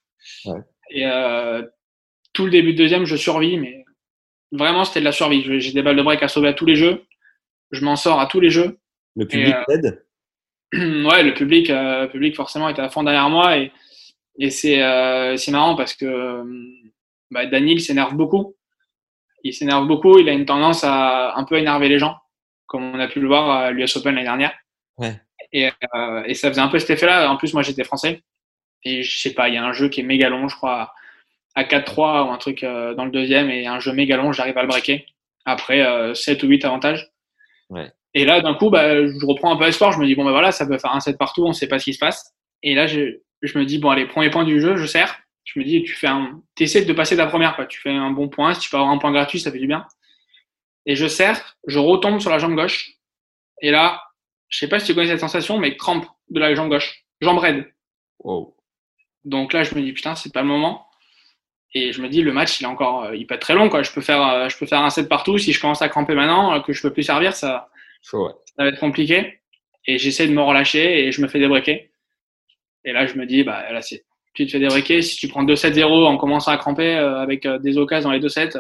Ouais. et euh, tout le début de deuxième je survis mais vraiment c'était de la survie j'ai des balles de break à sauver à tous les jeux je m'en sors à tous les jeux Le public euh, t'aide? Ouais, le public, euh, le public forcément était à fond derrière moi et, et c'est euh, c'est marrant parce que euh, bah, Daniel s'énerve beaucoup. Il s'énerve beaucoup. Il a une tendance à un peu énerver les gens, comme on a pu le voir à l'US Open l'année dernière. Ouais. Et, euh, et ça faisait un peu cet effet-là. En plus, moi, j'étais français. Et je sais pas, il y a un jeu qui est méga long, je crois, à 4-3 ou un truc euh, dans le deuxième, et un jeu méga long, j'arrive à le breaker. Après euh, 7 ou 8 avantages. Ouais. Et là, d'un coup, bah, je reprends un peu espoir. Je me dis, bon, ben voilà, ça peut faire un set partout, on sait pas ce qui se passe. Et là, je, je me dis, bon, allez, premier point du jeu, je sers. Je me dis, tu fais un, t'essaies de passer ta première, quoi. Tu fais un bon point. Si tu peux avoir un point gratuit, ça fait du bien. Et je sers, je retombe sur la jambe gauche. Et là, je sais pas si tu connais cette sensation, mais crampe de la jambe gauche. Jambe raide. Wow. Donc là, je me dis, putain, c'est pas le moment. Et je me dis, le match, il est encore, euh, il peut être très long, quoi. Je peux faire, euh, je peux faire un set partout. Si je commence à cramper maintenant, euh, que je peux plus servir, ça, Chaud, ouais. ça va être compliqué. Et j'essaie de me relâcher et je me fais débreaker. Et là, je me dis, bah, là, c'est, tu te fais débreaker. Si tu prends 2-7-0 en commençant à cramper avec des occasions dans les deux sets,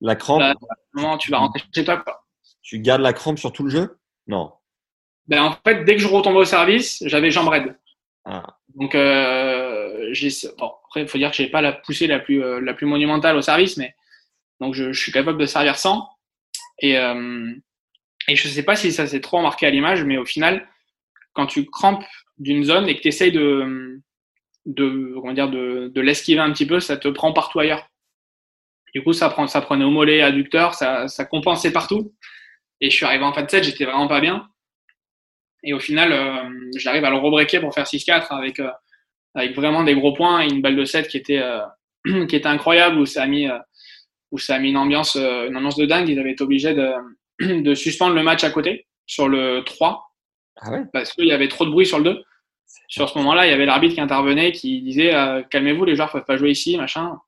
La crampe, Là, moment, tu vas rentrer chez toi, quoi. tu gardes la crampe sur tout le jeu? Non. Ben, en fait, dès que je retombais au service, j'avais jambe raide. Ah. Donc, euh, bon, après, il faut dire que j'ai pas la poussée la plus, euh, monumentale au service, mais donc je, suis capable de servir sans. Et, euh, et je sais pas si ça s'est trop remarqué à l'image, mais au final, quand tu crampes d'une zone et que tu essayes de, comment dire, de l'esquiver un petit peu, ça te prend partout ailleurs. Du coup, ça, prend, ça prenait au mollet, adducteur, ça, ça compensait partout. Et je suis arrivé en fin de set, j'étais vraiment pas bien. Et au final, euh, j'arrive à le rebreaker pour faire 6-4 avec, euh, avec vraiment des gros points et une balle de 7 qui était, euh, qui était incroyable où ça a mis, euh, où ça a mis une ambiance, euh, une ambiance de dingue. Ils avaient été obligés de, de suspendre le match à côté sur le 3 Ah ouais? Parce qu'il y avait trop de bruit sur le 2. Sur ce moment-là, il y avait l'arbitre qui intervenait, qui disait euh, calmez-vous, les joueurs peuvent pas jouer ici, machin.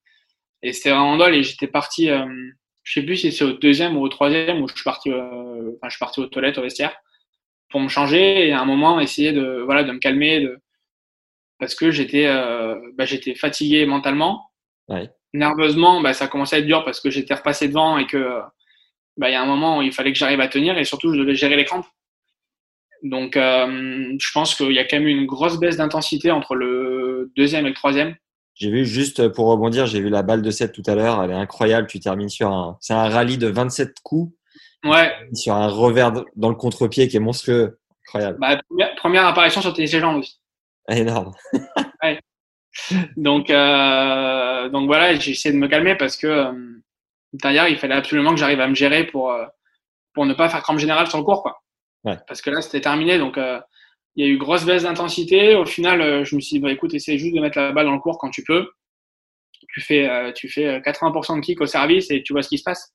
Et c'était vraiment dole. Et j'étais parti, euh, je sais plus si c'est au deuxième ou au troisième où je suis parti, euh, enfin, je suis parti aux toilettes, au vestiaire, pour me changer et à un moment essayer de, voilà, de me calmer, de, parce que j'étais, euh, bah, j'étais fatigué mentalement. Ouais. Nerveusement, bah, ça commençait à être dur parce que j'étais repassé devant et que, bah, il y a un moment où il fallait que j'arrive à tenir et surtout je devais gérer les crampes. Donc, euh, je pense qu'il y a quand même une grosse baisse d'intensité entre le deuxième et le troisième. J'ai vu juste euh, pour rebondir, j'ai vu la balle de 7 tout à l'heure, elle est incroyable. Tu termines sur un, c'est un rallye de 27 coups Ouais, sur un revers dans le contre-pied qui est monstrueux, incroyable, bah, première, première apparition sur Jambes aussi. énorme. Donc, euh, donc voilà, j'ai essayé de me calmer parce que euh, derrière, il fallait absolument que j'arrive à me gérer pour, euh, pour ne pas faire crampe générale sur le cours. Quoi. Ouais. Parce que là, c'était terminé. Donc, euh, il y a eu grosse baisse d'intensité. Au final, je me suis dit, bah, écoute, essaye juste de mettre la balle dans le cours quand tu peux. Tu fais, euh, tu fais euh, 80% de kick au service et tu vois ce qui se passe.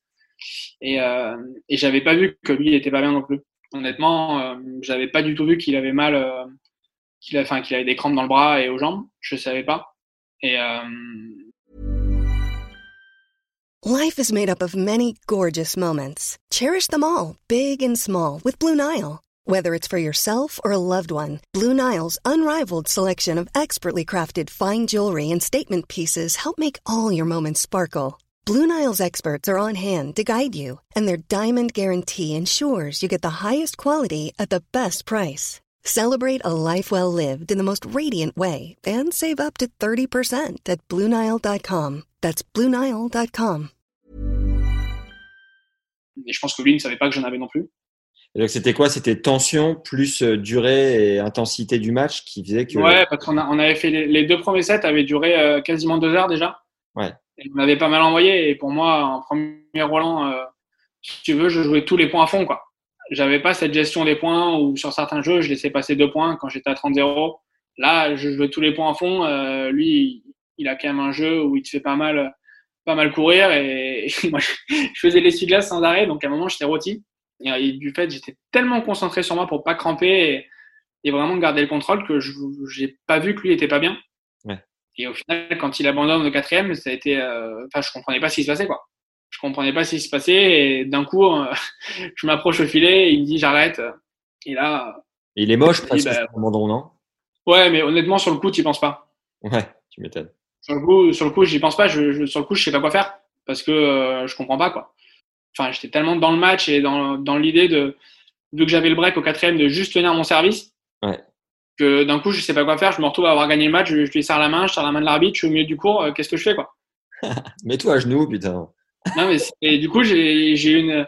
Et, euh, et j'avais pas vu que lui, il était pas bien non plus. Honnêtement, euh, j'avais pas du tout vu qu'il avait mal, euh, qu'il a, qu'il avait des crampes dans le bras et aux jambes. Je savais pas. Et euh, Life is made up of many gorgeous moments. Cherish them all, big and small, with Blue Nile. Whether it's for yourself or a loved one, Blue Nile's unrivaled selection of expertly crafted fine jewelry and statement pieces help make all your moments sparkle. Blue Nile's experts are on hand to guide you, and their diamond guarantee ensures you get the highest quality at the best price. Celebrate a life well lived in the most radiant way and save up to 30% at BlueNile.com. That's BlueNile.com. et je pense que lui ne savait pas que j'en avais non plus. Et donc c'était quoi? C'était tension plus euh, durée et intensité du match qui faisait que. Ouais, parce qu'on on avait fait les, les deux premiers sets avaient duré euh, quasiment deux heures déjà. Ouais. Et on avait pas mal envoyé. Et pour moi, en premier Roland, euh, si tu veux, je jouais tous les points à fond, quoi. J'avais pas cette gestion des points où sur certains jeux, je laissais passer deux points quand j'étais à 30-0. Là, je jouais tous les points à fond. Euh, lui, il a quand même un jeu où il te fait pas mal, pas mal courir. Et, et moi, je, faisais l'essuie-glace sans arrêt. Donc à un moment, j'étais rôti. Et, et du fait, j'étais tellement concentré sur moi pour pas cramper. Et, et vraiment garder le contrôle que je j'ai pas vu que lui était pas bien. Ouais. Et au final, quand il abandonne au quatrième, ça a été, euh, enfin, je comprenais pas ce qui se passait quoi. Je comprenais pas ce qui se passait et d'un coup, euh, je m'approche au filet et il me dit j'arrête. Et là, Et il est moche presque bah- abandon, non? Ouais, mais honnêtement sur le coup, tu penses pas. Ouais, tu m'étonnes. Sur le coup, sur le coup, j'y pense pas. Je, je- sur le coup, je sais pas quoi faire parce que euh, je comprends pas quoi. Enfin, j'étais tellement dans le match et dans, dans l'idée de vu que j'avais le break au quatrième de juste tenir mon service. Ouais. Que d'un coup, je sais pas quoi faire. Je me retrouve à avoir gagné le match. Je, je lui serre la main, je serre la main de l'arbitre. Je suis au milieu du cours. euh, Qu'est-ce que je fais quoi? Mets-toi à genoux, putain. Non, mais et du coup, j'ai eu une.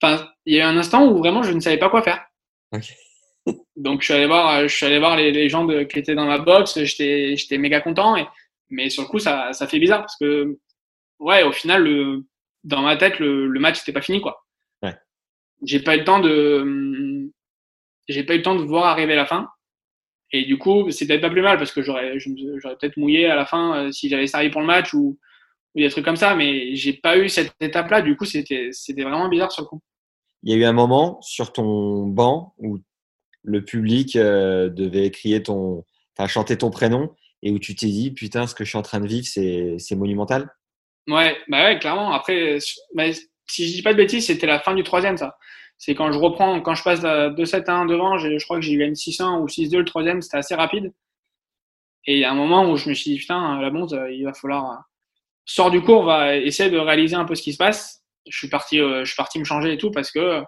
Enfin, il y a eu un instant où vraiment je ne savais pas quoi faire. Donc je suis allé voir, je suis allé voir les, les gens de, qui étaient dans ma box. J'étais, méga content. Et, mais sur le coup, ça, ça fait bizarre parce que, ouais, au final, le, dans ma tête, le, le match n'était pas fini, quoi. Ouais. J'ai pas eu le temps de, j'ai pas eu le temps de voir arriver la fin. Et du coup, c'est peut-être pas plus mal parce que j'aurais, j'aurais peut-être mouillé à la fin euh, si j'avais servi pour le match ou, ou des trucs comme ça. Mais j'ai pas eu cette étape-là. Du coup, c'était, c'était vraiment bizarre sur le coup. Il y a eu un moment sur ton banc où le public euh, devait crier ton, enfin chanter ton prénom et où tu t'es dit putain ce que je suis en train de vivre c'est c'est monumental. Ouais, bah ouais, clairement. Après, bah, si je dis pas de bêtises, c'était la fin du troisième, ça. C'est quand je reprends, quand je passe de 7 à 1 devant, je crois que j'ai gagné 6-1 ou 6-2 le troisième, c'était assez rapide. Et il y a un moment où je me suis dit, putain, la bonze, il va falloir. Sors du cours, va essayer de réaliser un peu ce qui se passe. Je suis parti, euh, je suis parti me changer et tout parce que,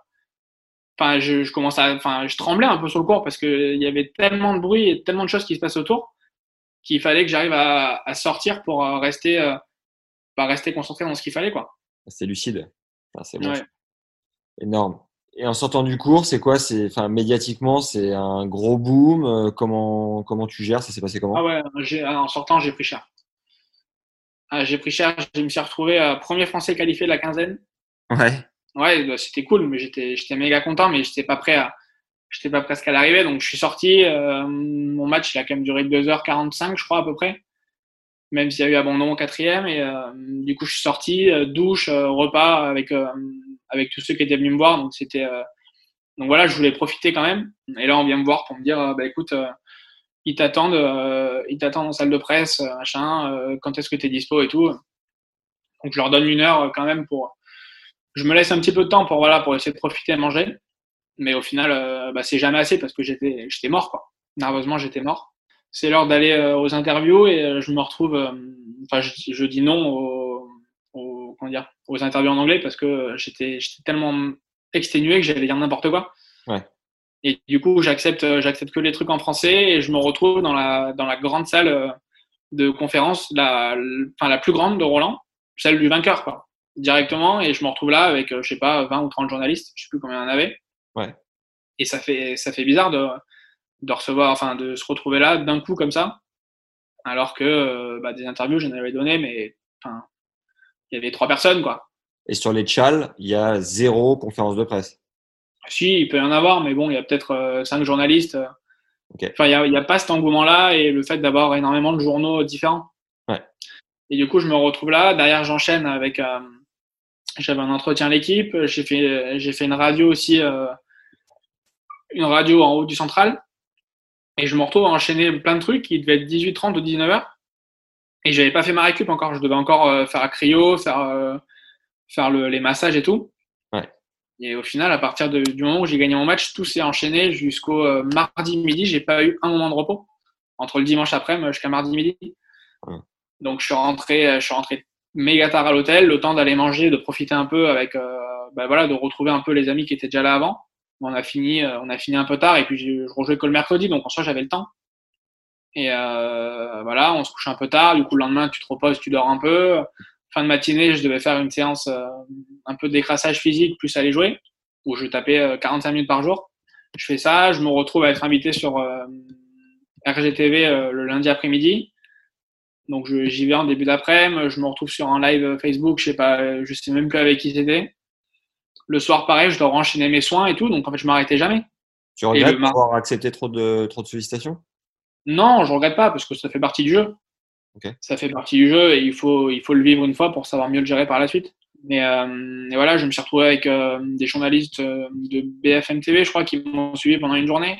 enfin, je, je commence à, enfin, je tremblais un peu sur le cours parce qu'il y avait tellement de bruit et tellement de choses qui se passent autour qu'il fallait que j'arrive à, à, sortir pour euh, rester, euh, bah, rester concentré dans ce qu'il fallait, quoi. C'est lucide. Enfin, c'est bon. Ouais. Énorme. Et en sortant du cours, c'est quoi? C'est, enfin, médiatiquement, c'est un gros boom. Comment, comment tu gères? Ça s'est passé comment? Ah ouais, en sortant, j'ai pris cher. Ah, j'ai pris cher. Je me suis retrouvé euh, premier Français qualifié de la quinzaine. Ouais. Ouais, bah, c'était cool, mais j'étais, j'étais méga content, mais j'étais pas prêt à, j'étais pas presque à l'arrivée. Donc, je suis sorti. euh, mon match, il a quand même duré 2h45, je crois, à peu près. Même s'il y a eu abandon au quatrième. Et euh, du coup, je suis sorti, euh, douche, euh, repas avec, avec tous ceux qui étaient venus me voir. Donc, c'était, donc voilà, je voulais profiter quand même. Et là, on vient me voir pour me dire, bah écoute, ils t'attendent, euh, ils t'attendent en salle de presse, euh, machin. euh, quand est-ce que tu es dispo et tout. Donc, je leur donne une heure quand même pour. Je me laisse un petit peu de temps pour voilà pour essayer de profiter et manger. Mais au final, bah, c'est jamais assez parce que j'étais, j'étais mort quoi. Nerveusement, j'étais mort. C'est l'heure d'aller aux interviews et je me retrouve. Enfin, je, je dis non aux, aux comment dire aux interviews en anglais parce que j'étais, j'étais tellement exténué que j'allais dire n'importe quoi. Ouais. Et du coup, j'accepte, euh, j'accepte que les trucs en français et je me retrouve dans la dans la grande salle euh, de conférence, la, enfin la plus grande de Roland, celle du vainqueur quoi directement et je me retrouve là avec euh, je sais pas 20 ou 30 journalistes je sais plus combien il y en avait Ouais. et ça fait ça fait bizarre de de recevoir enfin de se retrouver là d'un coup comme ça alors que bah, des interviews j'en avais donné mais enfin il y avait trois personnes quoi Et sur les tchals, il y a zéro conférence de presse. Si il peut y en avoir mais bon il y a peut-être euh, cinq journalistes euh. Ok. enfin il y a, a pas cet engouement là et le fait d'avoir énormément de journaux différents Ouais. et du coup je me retrouve là derrière j'enchaîne avec euh, j'avais un entretien à l'équipe, j'ai fait, j'ai fait une radio aussi, euh, une radio en haut du central, et je me retrouve à enchaîner plein de trucs, il devait être 18h30 ou 19h, et j'avais pas fait ma récup encore, je devais encore euh, faire à cryo, faire, euh, faire le, les massages et tout. Et au final, à partir de, du moment où j'ai gagné mon match, tout s'est enchaîné jusqu'au euh, mardi midi, j'ai pas eu un moment de repos, entre le dimanche après-midi jusqu'à mardi midi. Donc je suis rentré, euh, je suis rentré méga tard à l'hôtel, le temps d'aller manger, de profiter un peu avec, euh, bah voilà, de retrouver un peu les amis qui étaient déjà là avant. On a fini, on a fini un peu tard et puis je rejouais que le mercredi, donc en soi j'avais le temps. Et euh, voilà, on se couche un peu tard, du coup le lendemain tu te reposes, tu dors un peu. Fin de matinée, je devais faire une séance euh, un peu de décrassage physique plus aller jouer, où je tapais euh, 45 minutes par jour. Je fais ça, je me retrouve à être invité sur euh, RGTV euh, le lundi après-midi. Donc j'y vais en début d'après-midi, je me retrouve sur un live Facebook, je sais pas, je sais même plus avec qui c'était. Le soir, pareil, je dois enchaîner mes soins et tout, donc en fait, je m'arrêtais jamais. Tu regrettes d'avoir accepté trop de, trop de sollicitations? Non, je regrette pas parce que ça fait partie du jeu. Ok. Ça fait partie du jeu et il faut, il faut le vivre une fois pour savoir mieux le gérer par la suite. Mais euh, et voilà, je me suis retrouvé avec euh, des journalistes euh, de BFM TV, je crois, qui m'ont suivi pendant une journée.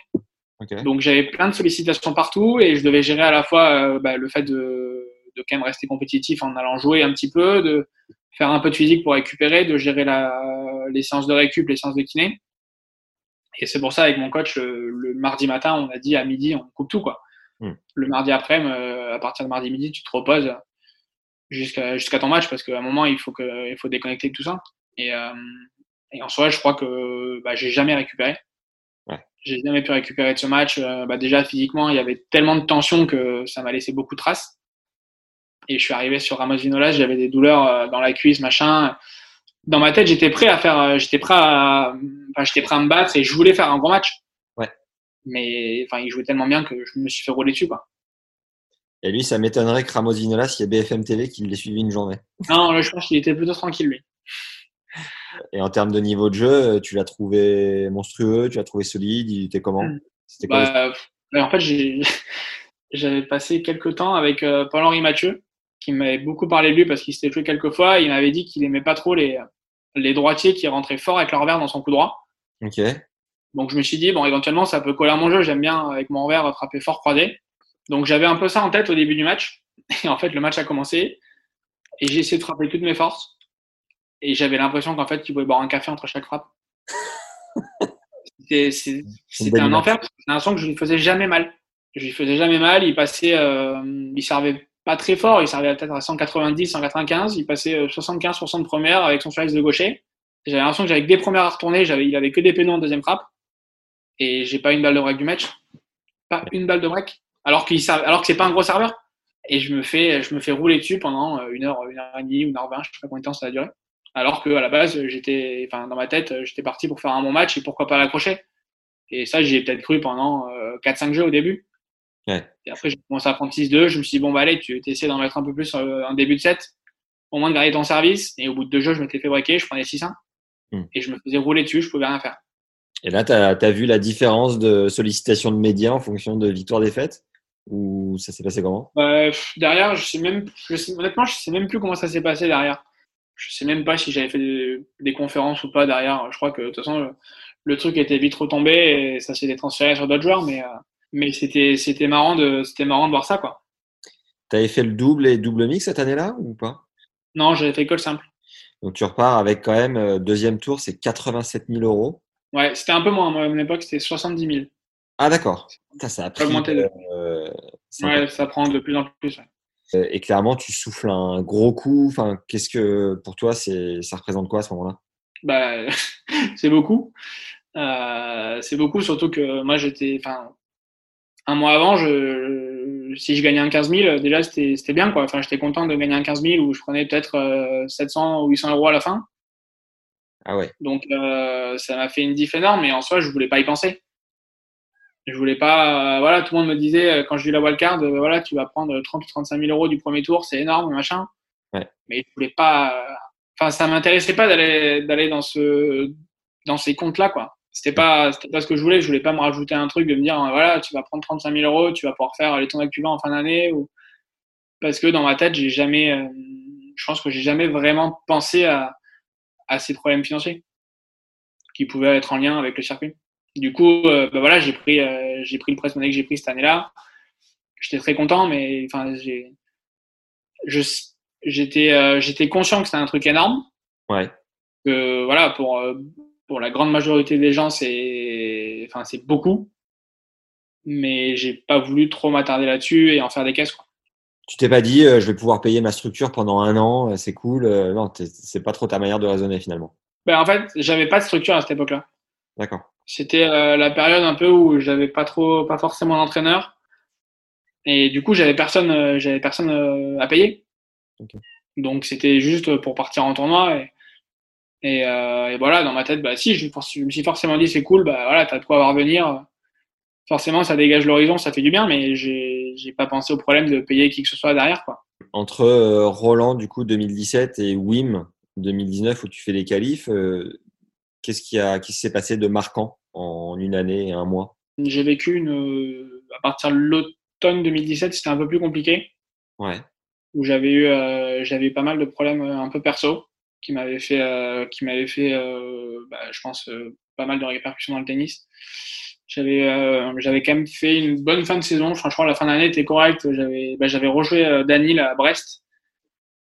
Ok. Donc j'avais plein de sollicitations partout et je devais gérer à la fois euh, bah, le fait de, de quand même rester compétitif en allant jouer un petit peu, de faire un peu de physique pour récupérer, de gérer la, les séances de récup, les séances de kiné. Et c'est pour ça avec mon coach le, le mardi matin, on a dit à midi on coupe tout quoi. Mm. Le mardi après, à partir de mardi midi, tu te reposes jusqu'à jusqu'à ton match parce qu'à un moment il faut que il faut déconnecter de tout ça. Et, euh, et en soi, je crois que bah, j'ai jamais récupéré. Ouais. J'ai jamais pu récupérer de ce match. Euh, bah, déjà physiquement, il y avait tellement de tension que ça m'a laissé beaucoup de traces. Et je suis arrivé sur Ramos Vinolas, j'avais des douleurs euh, dans la cuisse, machin. Dans ma tête, j'étais prêt à faire, j'étais prêt à, enfin, j'étais prêt à me battre et je voulais faire un gros match. Mais enfin, il jouait tellement bien que je me suis fait rouler dessus. Quoi. Et lui, ça m'étonnerait que Ramos Vinola, s'il y a BFM TV, qu'il l'ait suivi une journée. Non, là, je pense qu'il était plutôt tranquille, lui. Et en termes de niveau de jeu, tu l'as trouvé monstrueux, tu l'as trouvé solide, il était comment? Hmm. Quoi bah, En fait, j'avais passé quelques temps avec euh, Paul-Henri Mathieu, qui m'avait beaucoup parlé de lui parce qu'il s'était joué quelques fois. Il m'avait dit qu'il aimait pas trop les, les droitiers qui rentraient fort avec leur revers dans son coup droit. Ok. Donc je me suis dit, bon, éventuellement, ça peut coller à mon jeu. J'aime bien, avec mon revers, frapper fort croisé. Donc j'avais un peu ça en tête au début du match. Et en fait, le match a commencé. Et j'ai essayé de frapper toutes mes forces. Et j'avais l'impression qu'en fait, tu pouvais boire un café entre chaque frappe. C'était un enfer. J'ai l'impression que je lui faisais jamais mal. Je lui faisais jamais mal. Il passait, euh, il servait pas très fort. Il servait peut-être à 190, 195. Il passait 75% euh, de première avec son slice de gaucher. J'avais l'impression que j'avais que des premières à retourner. Il avait que des pénaux en deuxième frappe. Et j'ai pas une balle de break du match. Pas une balle de break. Alors qu'il alors que c'est pas un gros serveur. Et je me fais, je me fais rouler dessus pendant euh, une heure, une heure et demie, une heure vingt. Je sais pas combien de temps ça a duré. Alors que à la base, j'étais, enfin, dans ma tête, j'étais parti pour faire un bon match et pourquoi pas l'accrocher. Et ça, j'y ai peut-être cru pendant 4-5 euh, jeux au début. Ouais. Et après, j'ai commencé à prendre 6-2. Je me suis dit, bon, bah, allez, tu essaies d'en mettre un peu plus euh, en début de set, au moins de garder ton service. Et au bout de deux jeux, je m'étais fait breaker, je prenais 6-1. Hmm. Et je me faisais rouler dessus, je pouvais rien faire. Et là, tu as, vu la différence de sollicitation de médias en fonction de victoire-défaite Ou ça s'est passé comment? Bah, Derrière, je sais même, honnêtement, je sais même plus comment ça s'est passé derrière. Je sais même pas si j'avais fait des, conférences ou pas derrière. Je crois que de toute façon, le, truc était vite retombé et ça s'est transféré sur d'autres joueurs. Mais, euh, mais c'était, marrant de, marrant de voir ça, quoi. avais fait le double et double mix cette année-là ou pas? Non, j'avais fait que le simple. Donc tu repars avec quand même euh, deuxième tour, c'est 87 000 euros. Ouais, c'était un peu moins. Moi, à mon époque, c'était 70 000. Ah d'accord. Ça, ça a pris. Euh, ouais, ça prend de plus en plus. Euh, et clairement, tu souffles un gros coup. Enfin, qu'est-ce que pour toi, c'est ça représente quoi à ce moment-là? Bah, c'est beaucoup. Euh, c'est beaucoup, surtout que moi, j'étais, enfin, un mois avant, je, si je gagnais un 15 000, déjà c'était bien quoi. Enfin, j'étais content de gagner un 15 000 où je prenais peut-être 700 euh, ou 800 euros à la fin. Ah ouais. Donc ça m'a fait une diff énorme, mais en soi, je voulais pas y penser je voulais pas. Euh, voilà, tout le monde me disait euh, quand je vis la wildcard, euh, voilà, tu vas prendre 30 ou 35 000 euros du premier tour, c'est énorme, machin. Ouais. Mais je voulais pas. Enfin, ça m'intéressait pas d'aller d'aller dans ce dans ces comptes-là, quoi. C'était pas c'était pas ce que je voulais. Je voulais pas me rajouter un truc de me dire voilà, tu vas prendre 35 000 euros, tu vas pouvoir faire les tournois que tu en fin d'année ou parce que dans ma tête, j'ai jamais. je pense que j'ai jamais vraiment pensé à à ces problèmes financiers qui pouvaient être en lien avec le circuit. Du coup, euh, bah voilà, j'ai pris, euh, j'ai pris le presse money que j'ai pris cette année-là. J'étais très content, mais enfin, j'ai, j'étais, euh, j'étais conscient que c'était un truc énorme. Ouais. Que voilà, pour pour la grande majorité des gens, c'est, enfin, c'est beaucoup. Mais j'ai pas voulu trop m'attarder là-dessus et en faire des caisses. Quoi. Tu t'es pas dit, je vais pouvoir payer ma structure pendant un an, c'est cool. non, c'est pas trop ta manière de raisonner finalement. Ben, en fait, j'avais pas de structure à cette époque-là. D'accord. C'était euh, la période un peu où j'avais pas trop, pas forcément d'entraîneur. Et du coup, j'avais personne, euh, j'avais personne euh, à payer. Donc, c'était juste pour partir en tournoi. Et, et, et, voilà, dans ma tête, bah si, je, me suis forcément dit, c'est cool, bah voilà, t'as de quoi revenir. Forcément, ça dégage l'horizon, ça fait du bien, mais j'ai, j'ai pas pensé au problème de payer qui que ce soit derrière, quoi. Entre Roland, du coup, 2017 et Wim, 2019, où tu fais les qualifs, Qu'est-ce qui, a, qui s'est passé de marquant en une année et un mois? J'ai vécu une, à partir de l'automne 2017, c'était un peu plus compliqué. Ouais. Où j'avais eu, euh, j'avais pas mal de problèmes euh, un peu perso qui m'avaient fait, euh, qui m'avaient fait, bah, je pense, pas mal de répercussions dans le tennis. J'avais, j'avais quand même fait une bonne fin de saison. Franchement, la fin d'année était correcte. J'avais, bah, j'avais rejoué Danil à Brest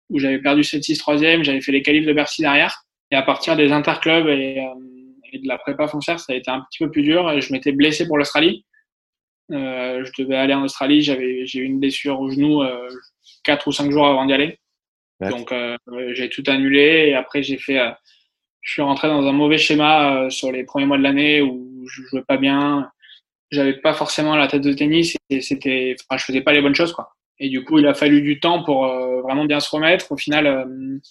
où j'avais perdu 7-6 troisième. J'avais fait les qualifs de Bercy derrière. Et à partir des interclubs et, euh, et, de la prépa foncière, ça a été un petit peu plus dur. Et je m'étais blessé pour l'Australie. Euh, je devais aller en Australie. J'avais, j'ai eu une blessure au genou euh, 4 ou 5 jours avant d'y aller. Donc euh, j'ai tout annulé. Et après, j'ai fait. Euh, je suis rentré dans un mauvais schéma sur les premiers mois de l'année où je jouais pas bien. J'avais pas forcément la tête de tennis et c'était. Enfin, je faisais pas les bonnes choses, quoi. Et du coup, il a fallu du temps pour vraiment bien se remettre. Au final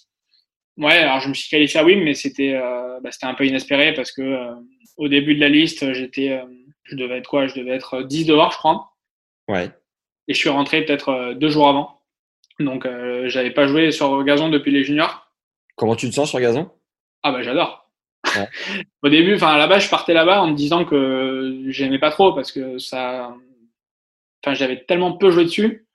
Ouais, alors je me suis qualifié à WIM, mais c'était euh, bah, c'était un peu inespéré parce que euh, au début de la liste, j'étais euh, Je devais être quoi? Je devais être 10 dehors, je crois. Ouais. Et je suis rentré peut-être deux jours avant. Donc, j'avais pas joué sur gazon depuis les juniors. Comment tu te sens sur gazon? Ah bah j'adore. Ouais. Au début, enfin là-bas, je partais là-bas en me disant que j'aimais pas trop parce que ça, enfin j'avais tellement peu joué dessus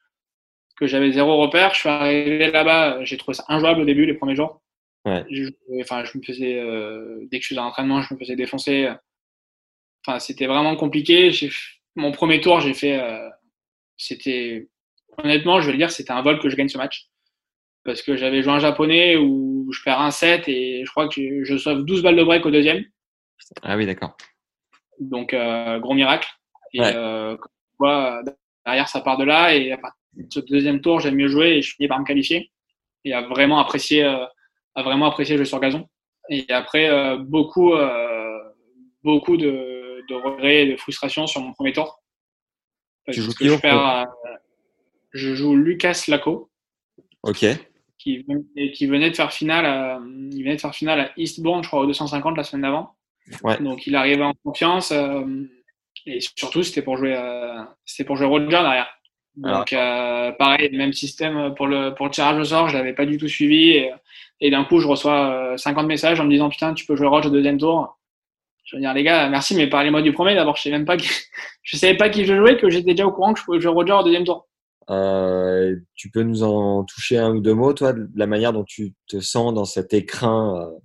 que j'avais zéro repère. Je suis arrivé là-bas, j'ai trouvé ça injouable au début les premiers jours. Ouais. Je, enfin, je me faisais euh, dès que je faisais un entraînement, je me faisais défoncer. Enfin, c'était vraiment compliqué. J'ai mon premier tour, j'ai fait, euh, c'était honnêtement, je vais le dire, c'était un vol que je gagne ce match parce que j'avais joué un japonais où je perds un set et je crois que je sauve 12 balles de break au deuxième. Ah oui, d'accord. Donc, euh, gros miracle. Et ouais. euh, derrière, ça part de là. Et à partir de ce deuxième tour, j'ai mieux joué et je finis par me qualifier. Et à vraiment apprécier, euh, à vraiment apprécier jouer sur gazon. Et après, euh, beaucoup, euh, beaucoup de, de regrets et de frustration sur mon premier tour. Parce tu joues que je, perds, je joue Lucas Laco. Ok qui, qui venait de faire finale à, il venait de faire finale à Eastbourne, je crois, au 250 la semaine d'avant. Ouais. Donc il arrivait en confiance euh, et surtout c'était pour jouer, euh, c'était pour jouer Roger derrière. Donc euh, pareil, même système pour le pour le tirage au sort, je l'avais pas du tout suivi et, et d'un coup je reçois 50 messages en me disant putain tu peux jouer Roger au deuxième tour. Je veux dire les gars merci mais parlez-moi du premier d'abord je sais même pas qui, je savais pas qui je jouais que j'étais déjà au courant que je pouvais jouer Roger au deuxième tour. Euh, tu peux nous en toucher un ou deux mots, toi, de la manière dont tu te sens dans cet écrin euh,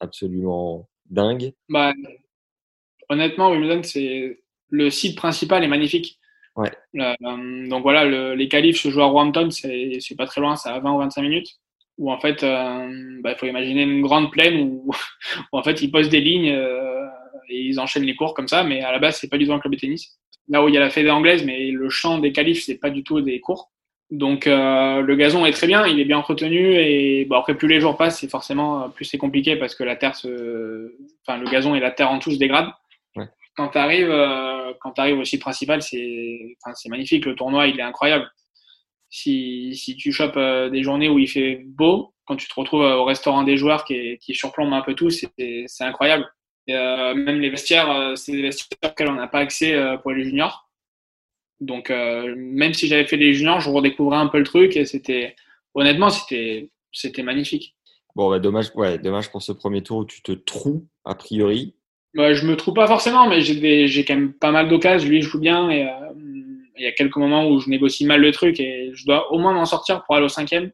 absolument dingue? Bah, Honnêtement, Wimbledon, c'est le site principal est magnifique. Ouais. Euh, donc voilà, le, les qualifs se jouent à Roehampton, c'est pas très loin, c'est à 20 ou 25 minutes. Où en fait, il bah, faut imaginer une grande plaine où, où, en fait ils posent des lignes et ils enchaînent les cours comme ça, mais à la base, c'est pas du tout un club de tennis là où il y a la fédé anglaise, mais le champ des qualifs, c'est pas du tout des cours. Donc euh, le gazon est très bien, il est bien entretenu et bon, après plus les jours passent, c'est forcément plus c'est compliqué parce que la terre se, enfin le gazon et la terre en tout se dégradent. Ouais. Quand tu arrives, euh, quand arrives au site principal, c'est, enfin c'est magnifique, le tournoi il est incroyable. Si, si tu chopes euh, des journées où il fait beau, quand tu te retrouves au restaurant des joueurs qui, qui surplombe un peu tout, c'est, c'est incroyable. Et, euh, même les vestiaires, euh, c'est des vestiaires auxquels on n'a pas accès euh, pour les juniors. Donc, même si j'avais fait les juniors, je redécouvrais un peu le truc et c'était, honnêtement, c'était, c'était magnifique. Bon, bah, dommage, ouais, dommage pour ce premier tour où tu te trouves, a priori. Bah, je me trouve pas forcément, mais j'ai, quand même pas mal d'occasions. Lui, il joue bien et il y a quelques moments où je négocie mal le truc et je dois au moins m'en sortir pour aller au cinquième.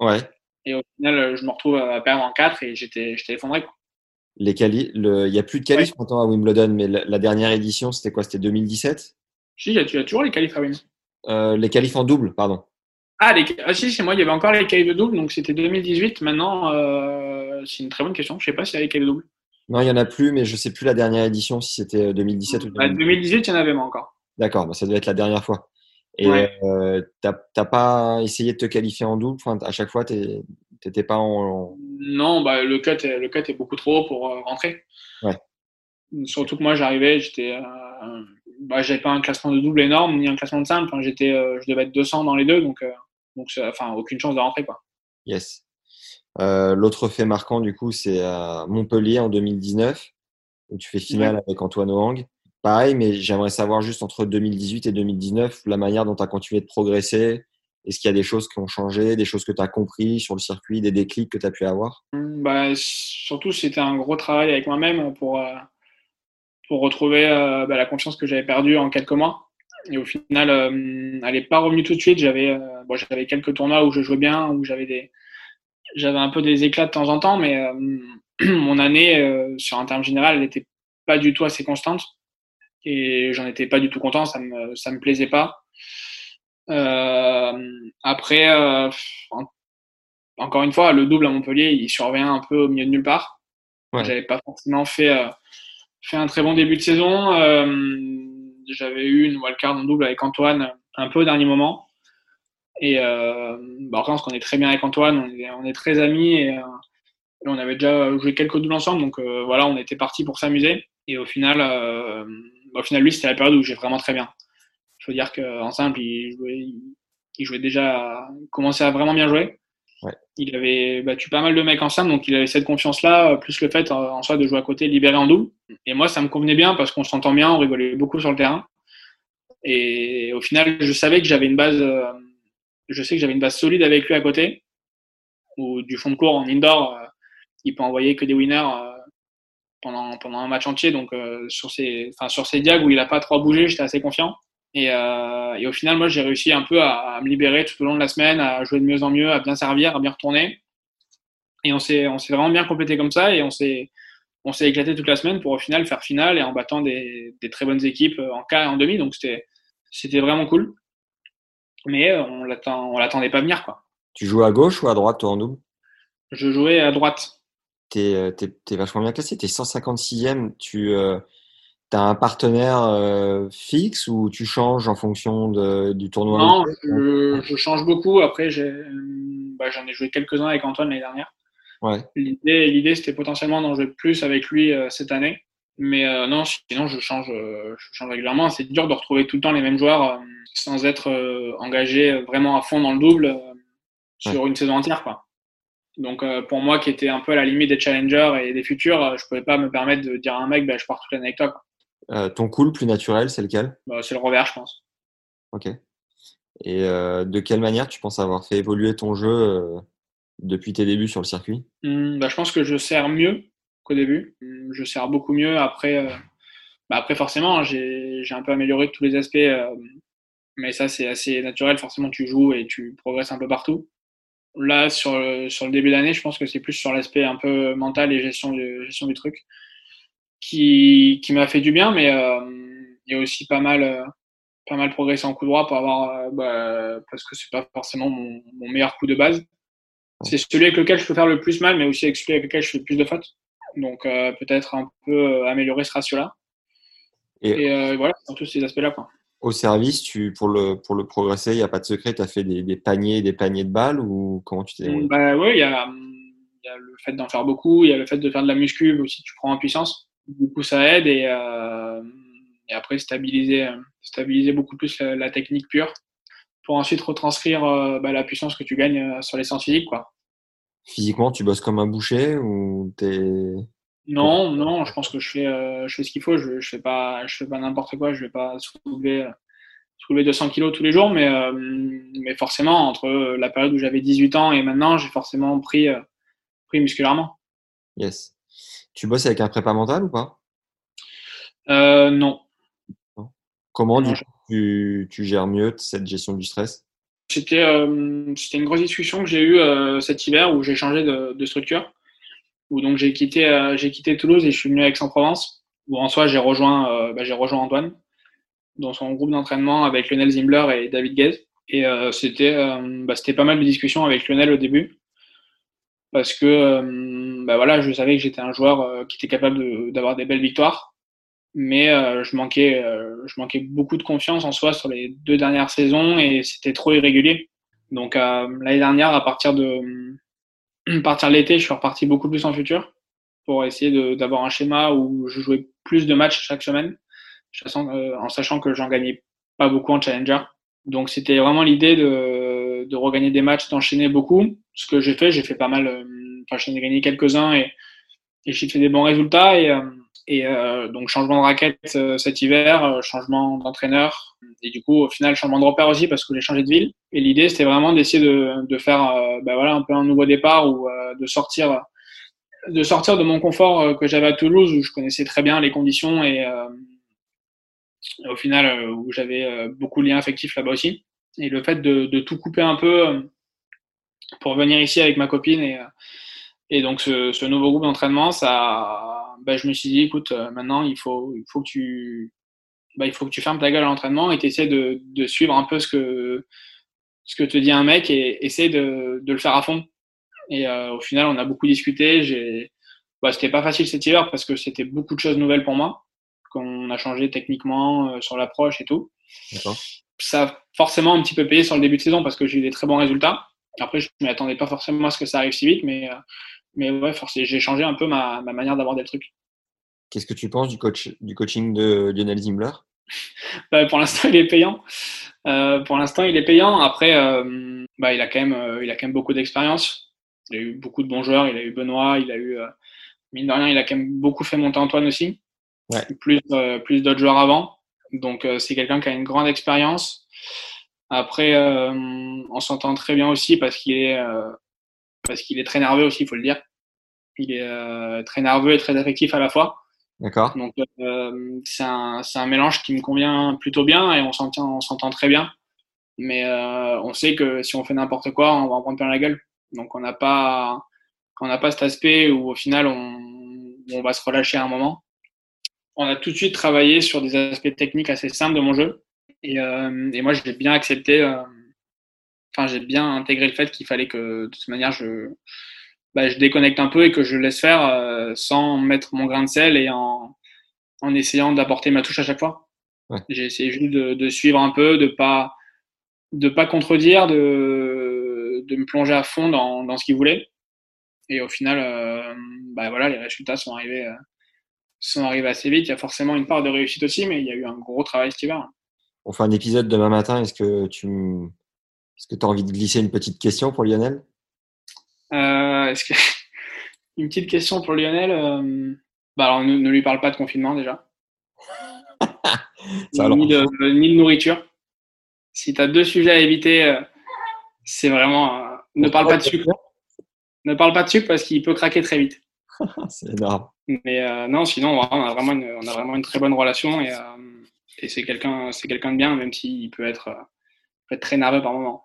Ouais. Et au final, je me retrouve à perdre en 4 et j'étais, j'étais effondré. Quoi les quali le, il y a plus de qualifs ouais. maintenant à Wimbledon, mais la, la dernière édition, c'était quoi? C'était 2017 Si, il y, a, il y a toujours les qualifs à Wimbledon. Euh, les qualifs en double, pardon. Ah, les, ah si, c'est moi, il y avait encore les qualifs de double, donc c'était 2018. Maintenant, euh, c'est une très bonne question. Je sais pas s'il y a les qualifs de double. Non, il y en a plus, mais je sais plus la dernière édition si c'était 2017 ou 2018. Bah, 2018, il y en avait moi encore. D'accord, bah, ça doit être la dernière fois. Et ouais. euh, t'as pas essayé de te qualifier en double? Enfin, À chaque fois, t'étais pas en, Non, bah, le, cut est, le cut est beaucoup trop haut pour euh, rentrer. Ouais. Surtout que moi, j'arrivais, j'étais, euh, bah, j'avais pas un classement de double énorme ni un classement de simple. J'étais, euh, je devais être 200 dans les deux, donc, euh, donc enfin, aucune chance de rentrer, quoi. Yes. L'autre fait marquant, du coup, c'est à Montpellier en 2019, où tu fais finale ouais. avec Antoine Ohang pareil, mais j'aimerais savoir juste entre 2018 et 2019 la manière dont tu as continué de progresser. Est-ce qu'il y a des choses qui ont changé, des choses que tu as compris sur le circuit, des déclics que tu as pu avoir? Bah, Surtout, c'était un gros travail avec moi-même pour, euh, pour retrouver euh, bah, la confiance que j'avais perdue en quelques mois. Et au final, euh, elle n'est pas revenue tout de suite. J'avais bon, quelques tournois où je jouais bien, où j'avais des j'avais un peu des éclats de temps en temps, mais mon année, sur un terme général, elle n'était pas du tout assez constante et j'en étais pas du tout content, ça me ça me plaisait pas. Euh, après, euh, en, encore une fois, le double à Montpellier, il survient un peu au milieu de nulle part. Ouais. J'avais pas forcément fait euh, fait un très bon début de saison. J'avais eu une wildcard en double avec Antoine un peu au dernier moment. Et euh, bah, après, on est très bien avec Antoine, on est, on est très amis et, et, on avait déjà joué quelques doubles ensemble, donc voilà, on était parti pour s'amuser. Et au final, au final, lui, c'était la période où j'ai vraiment très bien. Dire qu'en simple, il jouait, il jouait déjà, il commençait à vraiment bien jouer. Ouais. Il avait battu pas mal de mecs en simple, donc il avait cette confiance-là, plus le fait en soi de jouer à côté libéré en double. et moi, ça me convenait bien parce qu'on s'entend bien, on rigolait beaucoup sur le terrain. Et au final, je savais que j'avais une base, euh, je sais que j'avais une base solide avec lui à côté, ou du fond de cours en indoor, euh, il peut envoyer que des winners euh, pendant, pendant un match entier. Donc sur ces, enfin sur ces diags où il a pas trop bougé, j'étais assez confiant. Et, et, au final, moi, j'ai réussi un peu à, à, me libérer tout au long de la semaine, à jouer de mieux en mieux, à bien servir, à bien retourner. Et on s'est, on s'est vraiment bien complété comme ça, et on s'est, on s'est éclaté toute la semaine pour au final faire finale et en battant des, des très bonnes équipes en quart et en demi. Donc c'était, c'était vraiment cool. Mais euh, on l'attend, on l'attendait pas venir quoi. Tu jouais à gauche ou à droite toi en double? Je jouais à droite. T'es, euh, t'es vachement bien classé. T'es 156e. Tu euh, as un partenaire euh, fixe ou tu changes en fonction de, du tournoi Non, je, je, change beaucoup. Après, j'ai, bah, j'en ai joué quelques-uns avec Antoine l'année dernière. Ouais. L'idée, l'idée, c'était potentiellement d'en jouer plus avec lui euh, cette année. Mais euh, non, sinon, je change, euh, je change régulièrement. C'est dur de retrouver tout le temps les mêmes joueurs euh, sans être euh, engagé vraiment à fond dans le double sur ouais. une saison entière. Quoi. Donc, pour moi, qui était un peu à la limite des challengers et des futurs, je pouvais pas me permettre de dire à un mec, bah, je pars toute l'année avec toi. Quoi. Ton cool plus naturel, c'est lequel? Bah, C'est le revers, je pense. Ok. Et de quelle manière tu penses avoir fait évoluer ton jeu depuis tes débuts sur le circuit? Mmh, bah, Je pense que je sers mieux qu'au début. Je sers beaucoup mieux. Après, euh, bah après forcément, j'ai un peu amélioré tous les aspects, euh, mais ça, c'est assez naturel. Forcément, tu joues et tu progresses un peu partout. Là, sur le, sur le début d'année, je pense que c'est plus sur l'aspect un peu mental et gestion gestion du truc qui, qui m'a fait du bien, mais euh, il y a aussi pas mal, pas mal progressé en coup droit pour avoir, bah, parce que c'est pas forcément mon, mon meilleur coup de base. C'est celui avec lequel je peux faire le plus mal, mais aussi avec celui avec lequel je fais le plus de fautes. Donc euh, peut-être un peu euh, améliorer ce ratio-là. Et, et euh, voilà, dans tous ces aspects-là. Quoi. Au service, tu, pour, le, pour le progresser, il n'y a pas de secret, tu as fait des, des, paniers des paniers de balles ou comment tu t'es bah, Oui, il y a, y a, le fait d'en faire beaucoup, il y a le fait de faire de la muscu aussi, tu prends en puissance. Du coup, ça aide et, euh, et après stabiliser, stabiliser beaucoup plus la, la, technique pure pour ensuite retranscrire euh, bah, la puissance que tu gagnes sur les séances physiques. Quoi. Physiquement, tu bosses comme un boucher ou t'es non, non, je pense que je fais, euh, je fais ce qu'il faut. Je, je fais pas, je fais pas n'importe quoi. Je vais pas soulever, soulever 200 kilos tous les jours, mais, euh, mais forcément, entre la période où j'avais 18 ans et maintenant, j'ai forcément pris, euh, pris musculairement. Yes. Tu bosses avec un prépa mental ou pas? Euh, Non. Comment non, tu, tu gères mieux cette gestion du stress? C'était euh, une grosse discussion que j'ai eue euh, cet hiver où j'ai changé de, de structure. Où donc j'ai quitté j'ai quitté Toulouse et je suis venu à Aix-en-Provence où en soi j'ai rejoint bah, j'ai rejoint Antoine dans son groupe d'entraînement avec Lionel Zimbler et David Guez et c'était bah, c'était pas mal de discussions avec Lionel au début parce que bah, voilà je savais que j'étais un joueur qui était capable d'avoir des belles victoires mais je manquais je manquais beaucoup de confiance en soi sur les deux dernières saisons et c'était trop irrégulier donc l'année dernière à partir de partir l'été, je suis reparti beaucoup plus en futur pour essayer d'avoir un schéma où je jouais plus de matchs chaque semaine, en sachant que j'en gagnais pas beaucoup en challenger. Donc c'était vraiment l'idée de, de regagner des matchs, d'enchaîner beaucoup. Ce que j'ai fait, j'ai fait pas mal. Enfin, j'en ai gagné quelques-uns et, j'ai fait des bons résultats. Et, et euh, donc changement de raquette euh, cet hiver, euh, changement d'entraîneur et du coup au final changement de repère aussi parce que j'ai changé de ville. Et l'idée c'était vraiment d'essayer de, faire bah, voilà un peu un nouveau départ ou de sortir de sortir de mon confort que j'avais à Toulouse où je connaissais très bien les conditions et au final où j'avais beaucoup de liens affectifs là-bas aussi. Et le fait de, tout couper un peu pour venir ici avec ma copine et, et donc ce, nouveau groupe d'entraînement ça bah, je me suis dit, écoute, euh, maintenant, il faut, il faut que tu, bah, il faut que tu fermes ta gueule à l'entraînement et tu essaies de, de, suivre un peu ce que, ce que te dit un mec et essaie de, le faire à fond. Et euh, au final, on a beaucoup discuté. Bah, c'était pas facile cet hiver parce que c'était beaucoup de choses nouvelles pour moi. Qu'on a changé techniquement euh, sur l'approche et tout. Ça a forcément un petit peu payé sur le début de saison parce que j'ai eu des très bons résultats. Après, je ne m'attendais pas forcément à ce que ça arrive si vite, mais, euh, mais ouais, j'ai changé un peu ma, ma manière d'aborder le truc. Qu'est-ce que tu penses du, coach, du coaching de Lionel Zimbler? Bah, Pour l'instant, il est payant. Euh, pour l'instant, il est payant. Après, euh, bah, il, a quand même, euh, il a quand même beaucoup d'expérience. Il a eu beaucoup de bons joueurs. Il a eu Benoît. Il a eu, mine de rien, il a quand même beaucoup fait monter Antoine aussi. Ouais. Plus, plus d'autres joueurs avant. Donc, euh, c'est quelqu'un qui a une grande expérience. Après, euh, on s'entend très bien aussi parce qu'il est, parce qu'il est très nerveux aussi, il faut le dire. Il est très nerveux et très affectif à la fois. D'accord. Donc, c'est un, un, mélange qui me convient plutôt bien et on s'entend très bien. Mais on sait que si on fait n'importe quoi, on va en prendre plein la gueule. Donc, on n'a pas, on n'a pas cet aspect où au final on, on va se relâcher à un moment. On a tout de suite travaillé sur des aspects techniques assez simples de mon jeu. Et, euh, et moi, j'ai bien accepté, euh, enfin, j'ai bien intégré le fait qu'il fallait que, de toute manière, je, bah, je déconnecte un peu et que je laisse faire euh, sans mettre mon grain de sel et en, en essayant d'apporter ma touche à chaque fois. Ouais. J'ai essayé juste de, de, suivre un peu, de pas de pas contredire, de, de me plonger à fond dans, dans ce qu'il voulait. Et au final, euh, bah voilà, les résultats sont arrivés, euh, sont arrivés assez vite. Il y a forcément une part de réussite aussi, mais il y a eu un gros travail cet hiver. On fait un épisode demain matin. Est-ce que tu est-ce que as envie de glisser une petite question pour Lionel? Euh, est-ce que... Une petite question pour Lionel. Euh... Bah alors, ne, ne, lui parle pas de confinement déjà. ni, de, ni, de, nourriture. Si tu as deux sujets à éviter, euh, c'est vraiment. Ne parle pas de sucre. Ne parle pas de sucre parce qu'il peut craquer très vite. c'est énorme. Mais euh, non, sinon, on a, vraiment une, on a vraiment une très bonne relation et, euh, et c'est quelqu'un quelqu'un de bien, même s'il peut être, peut être très nerveux par moment.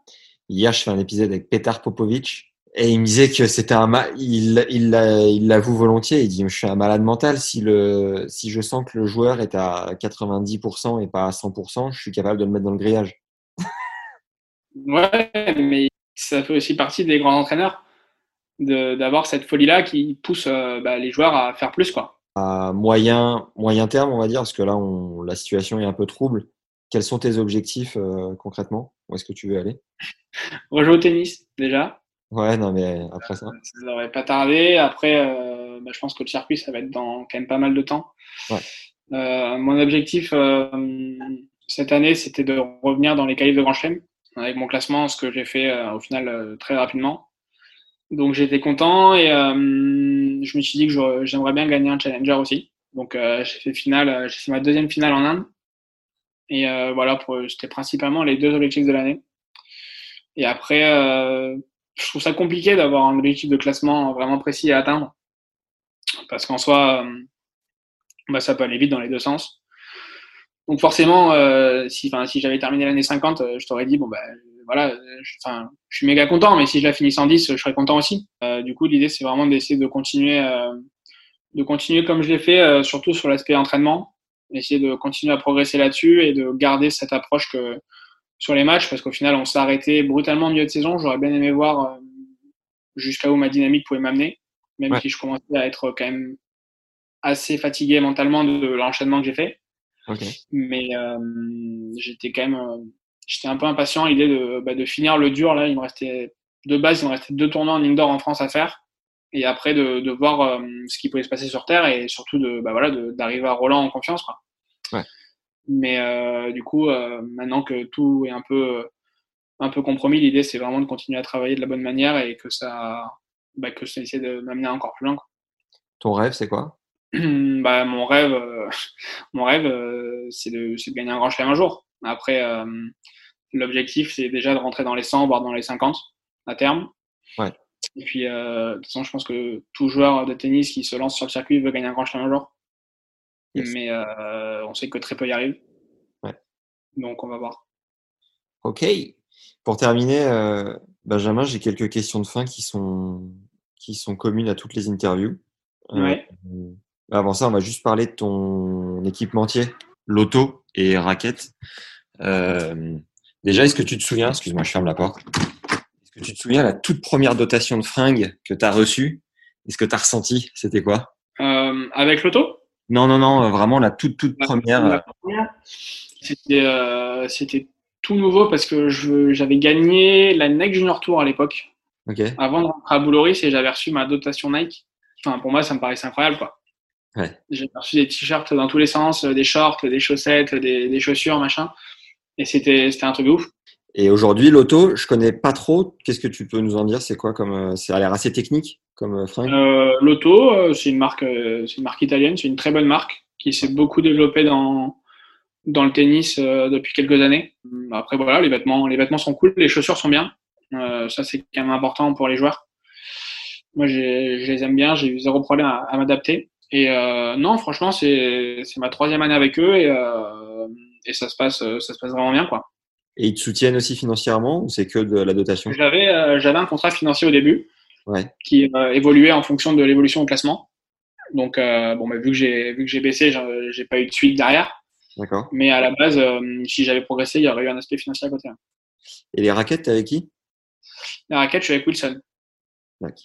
Hier, je fais un épisode avec Petar Popovic et il me disait que c'était un il il il l'avoue volontiers il dit je suis un malade mental si le si je sens que le joueur est à 90% et pas à 100% je suis capable de le mettre dans le grillage ouais mais ça fait aussi partie des grands entraîneurs d'avoir cette folie-là qui pousse euh, bah, les joueurs à faire plus. Quoi. À moyen, moyen terme, on va dire, parce que là, on, la situation est un peu trouble. Quels sont tes objectifs euh, concrètement? Où est-ce que tu veux aller? Rejouer au tennis, déjà. Ouais, non, mais après ça. Ça n'aurait pas tardé. Après, euh, bah, je pense que le circuit, ça va être dans quand même pas mal de temps. Ouais. Euh, mon objectif euh, cette année, c'était de revenir dans les qualifs de Grand Chelem avec mon classement, ce que j'ai fait au final très rapidement. Donc j'étais content et euh, je me suis dit que j'aimerais bien gagner un challenger aussi. Donc euh, j'ai fait finale, euh, j'ai fait ma deuxième finale en Inde. Et euh, voilà, c'était principalement les deux objectifs de l'année. Et après, euh, je trouve ça compliqué d'avoir un objectif de classement vraiment précis à atteindre. Parce qu'en soi, bah, ça peut aller vite dans les deux sens. Donc forcément, si, si j'avais terminé l'année 50, je t'aurais dit, bon, bah, voilà, je, enfin, je suis méga content, mais si je la finis 110, je serais content aussi. Euh, du coup, l'idée, c'est vraiment d'essayer de continuer, euh, de continuer comme je l'ai fait, euh, surtout sur l'aspect entraînement, essayer de continuer à progresser là-dessus et de garder cette approche que sur les matchs, parce qu'au final, on s'est arrêté brutalement au milieu de saison. J'aurais bien aimé voir euh, jusqu'à où ma dynamique pouvait m'amener, même Ouais. si je commençais à être quand même assez fatigué mentalement de l'enchaînement que j'ai fait. Mais euh, j'étais quand même euh, j'étais un peu impatient à l'idée de, bah, de finir le dur. Là, il me restait de base, il me restait deux tournois en indoor en France à faire. Et après, de, de voir euh, ce qui pouvait se passer sur Terre et surtout de, bah, voilà, d'arriver à Roland en confiance. Quoi. Ouais. Mais euh, du coup, euh, maintenant que tout est un peu, un peu compromis, l'idée, c'est vraiment de continuer à travailler de la bonne manière et que ça, bah, que ça essaie de m'amener encore plus loin. Quoi. Ton rêve, c'est quoi? Bah, mon rêve, mon rêve, c'est de, c'est de gagner un grand chelem un jour. Après, euh, l'objectif, c'est déjà de rentrer dans les 100, voire dans les 50 à terme. Ouais. Et puis, euh, de toute façon, je pense que tout joueur de tennis qui se lance sur le circuit veut gagner un grand chelem un jour. Yes. Mais euh, on sait que très peu y arrivent. Ouais. Donc, on va voir. Ok. Pour terminer, Benjamin, j'ai quelques questions de fin qui sont, qui sont communes à toutes les interviews. Ouais. avant ça, on va juste parler de ton équipementier, l'auto et raquette. Euh, déjà, est-ce que tu te souviens, excuse-moi, je ferme la porte. Est-ce que tu te souviens la toute première dotation de fringues que tu as reçue? Est-ce que tu as ressenti? C'était quoi? Euh, avec l'auto? Non, non, non, vraiment la toute, toute première. La première, C'était euh, c'était tout nouveau parce que je- j'avais gagné la Nike Junior Tour à l'époque. Avant de rentrer à Bouloris et j'avais reçu ma dotation Nike. Enfin, pour moi, ça me paraissait incroyable, quoi. Ouais. J'ai reçu des t-shirts dans tous les sens, euh, des shorts, des chaussettes, des, des chaussures, machin. Et c'était, un truc de ouf. Et aujourd'hui, l'auto, je connais pas trop. Qu'est-ce que tu peux nous en dire? C'est quoi comme euh, Ça a l'air assez technique comme euh, fringue? Euh, L'auto, c'est une marque, c'est une marque italienne, c'est une très bonne marque qui s'est beaucoup développé dans, dans le tennis euh, depuis quelques années. Après, voilà, les vêtements, les vêtements sont cool, les chaussures sont bien. Euh, ça, c'est quand même important pour les joueurs. Moi, je les aime bien, j'ai eu zéro problème à, à m'adapter. Et euh, non, franchement, c'est ma troisième année avec eux et, euh, et ça, se passe, ça se passe vraiment bien. Quoi. Et ils te soutiennent aussi financièrement ou c'est que de la dotation? J'avais euh, un contrat financier au début ouais. qui euh, évoluait en fonction de l'évolution au classement. Donc, euh, bon, vu que j'ai baissé, j'ai pas eu de suite derrière. D'accord. Mais à la base, euh, si j'avais progressé, il y aurait eu un aspect financier à côté. hein. Et les raquettes, t'es avec qui? La raquette, je suis avec Wilson. D'accord.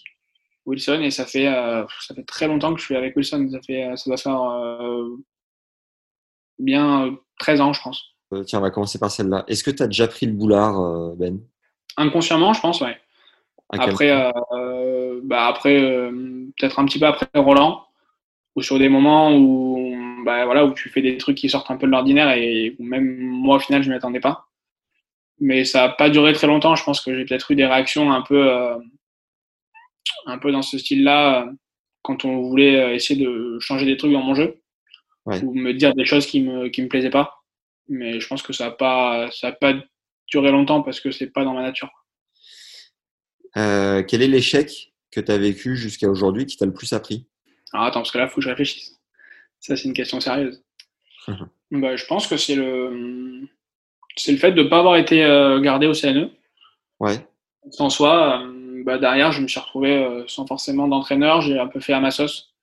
Wilson et ça fait euh, ça fait très longtemps que je suis avec Wilson. Ça fait ça doit faire euh, bien euh, 13 ans, je pense. Euh, Tiens, on va commencer par celle-là. Est-ce que tu as déjà pris le boulard, euh, Ben? Inconsciemment, je pense, ouais. Après, euh, bah après euh, peut-être un petit peu après Roland, ou sur des moments où bah voilà où tu fais des trucs qui sortent un peu de l'ordinaire et où même moi au final je m'y attendais pas. Mais ça a pas duré très longtemps. Je pense que j'ai peut-être eu des réactions un peu euh, un peu dans ce style-là quand on voulait euh, essayer de changer des trucs dans mon jeu Ouais. ou me dire des choses qui me qui me plaisaient pas. Mais je pense que ça a pas ça a pas duré longtemps parce que c'est pas dans ma nature. Euh, Quel est l'échec que tu as vécu jusqu'à aujourd'hui qui t'a le plus appris? Alors attends, parce que là, il faut que je réfléchisse. Ça, c'est une question sérieuse. bah, je pense que c'est le, c'est le fait de ne pas avoir été euh, gardé au CNE. Ouais. En soi, bah, derrière, je me suis retrouvé euh, sans forcément d'entraîneur. J'ai un peu fait à ma sauce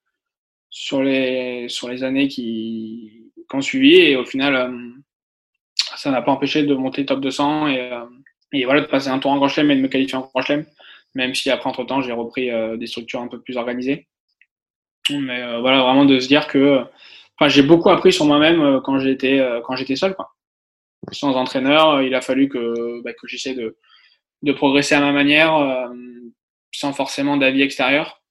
sur les, sur les années qui, ont suivi. Et au final, euh, ça n'a pas empêché de monter top 200 et, euh, et voilà, de passer un tour en Grand Chelem et de me qualifier en Grand Chelem. Même si après, entre-temps, j'ai repris des structures un peu plus organisées. Mais voilà, vraiment de se dire que j'ai beaucoup appris sur moi-même quand j'étais seul. Quoi. Sans entraîneur, il a fallu que, bah, que j'essaie de, de progresser à ma manière, euh, sans forcément d'avis extérieur.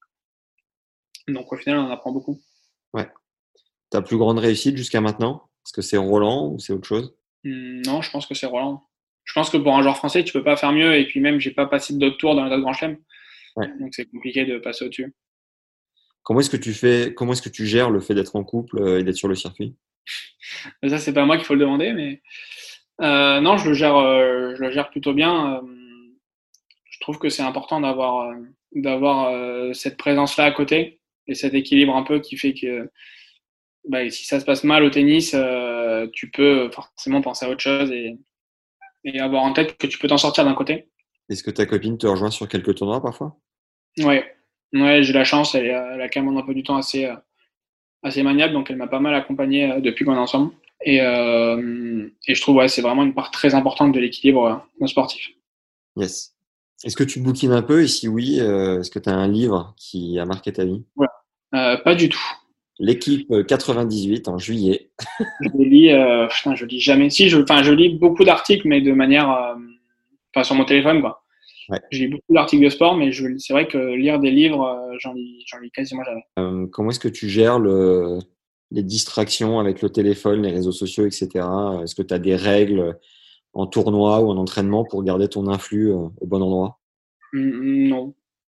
Donc au final, on en apprend beaucoup. Ta plus grande réussite jusqu'à maintenant Est-ce que c'est Roland ou c'est autre chose? Hum, Non, je pense que c'est Roland. Je pense que pour un joueur français, tu peux pas faire mieux. Et puis même, j'ai pas passé d'autres tours dans les autres grands chelems. Ouais. Donc c'est compliqué de passer au-dessus. Comment est-ce que tu fais Comment est-ce que tu gères le fait d'être en couple euh, et d'être sur le circuit? Ça, c'est pas moi qu'il faut le demander, mais euh, non, je le gère, euh, je le gère plutôt bien. Euh, trouve que c'est important d'avoir, euh, d'avoir euh, cette présence-là à côté et cet équilibre un peu qui fait que bah, si ça se passe mal au tennis, euh, tu peux forcément penser à autre chose et, et avoir en tête que tu peux t'en sortir d'un côté. Est-ce que ta copine te rejoint sur quelques tournois parfois? Ouais, ouais, j'ai la chance. Elle, elle a quand même un emploi du temps assez, assez maniable, donc elle m'a pas mal accompagné depuis qu'on est ensemble. Et, euh, et je trouve ouais, c'est vraiment une part très importante de l'équilibre d'un sportif. Yes. Est-ce que tu bouquines un peu Et si oui, euh, est-ce que tu as un livre qui a marqué ta vie? Euh, pas du tout. L'équipe 98 en juillet. Je lis, euh, putain, je lis jamais. Si, je, je lis beaucoup d'articles, mais de manière, euh, enfin, sur mon téléphone, quoi. Ouais. Je lis beaucoup d'articles de sport, mais c'est vrai que lire des livres, euh, j'en lis, lis quasiment jamais. Euh, comment est-ce que tu gères le, les distractions avec le téléphone, les réseaux sociaux, etc. Est-ce que tu as des règles en tournoi ou en entraînement pour garder ton influx euh, au bon endroit? Non.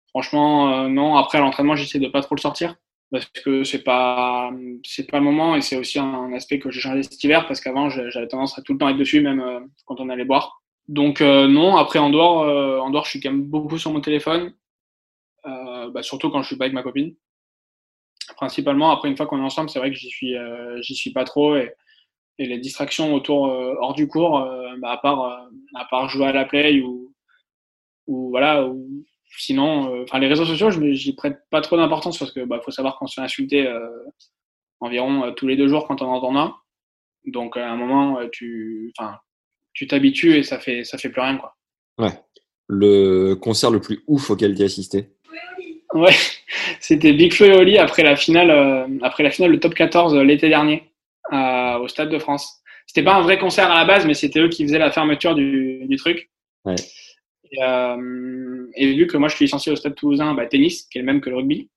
Franchement, euh, non. Après, à l'entraînement, j'essaie de pas trop le sortir parce que c'est pas, c'est pas le moment et c'est aussi un aspect que j'ai changé cet hiver parce qu'avant, j'avais tendance à tout le temps être dessus, même euh, quand on allait boire. Donc, euh, non. Après, en dehors, euh, en dehors, je suis quand même beaucoup sur mon téléphone, bah, surtout quand je suis pas avec ma copine. Principalement, après, une fois qu'on est ensemble, c'est vrai que j'y suis, j'y suis pas trop et, les distractions autour, hors du cours, bah, à part, à part jouer à la play ou, ou voilà, ou sinon, euh, enfin les réseaux sociaux, je j'y prête pas trop d'importance parce que bah faut savoir qu'on se fait insulter euh, environ euh, tous les deux jours quand on entend un. Donc à un moment, euh, tu, enfin, tu t'habitues et ça fait, ça fait plus rien quoi. Ouais. Le concert le plus ouf auquel tu as assisté Ouais, c'était Big Flo et Oli après la finale, euh, après la finale, le top 14 euh, l'été dernier à- au Stade de France. C'était pas un vrai concert à la base, mais c'était eux qui faisaient la fermeture du, du truc. Ouais. Et, euh, et vu que moi je suis licencié au Stade Toulousain, bah, tennis, qui est le même que le rugby,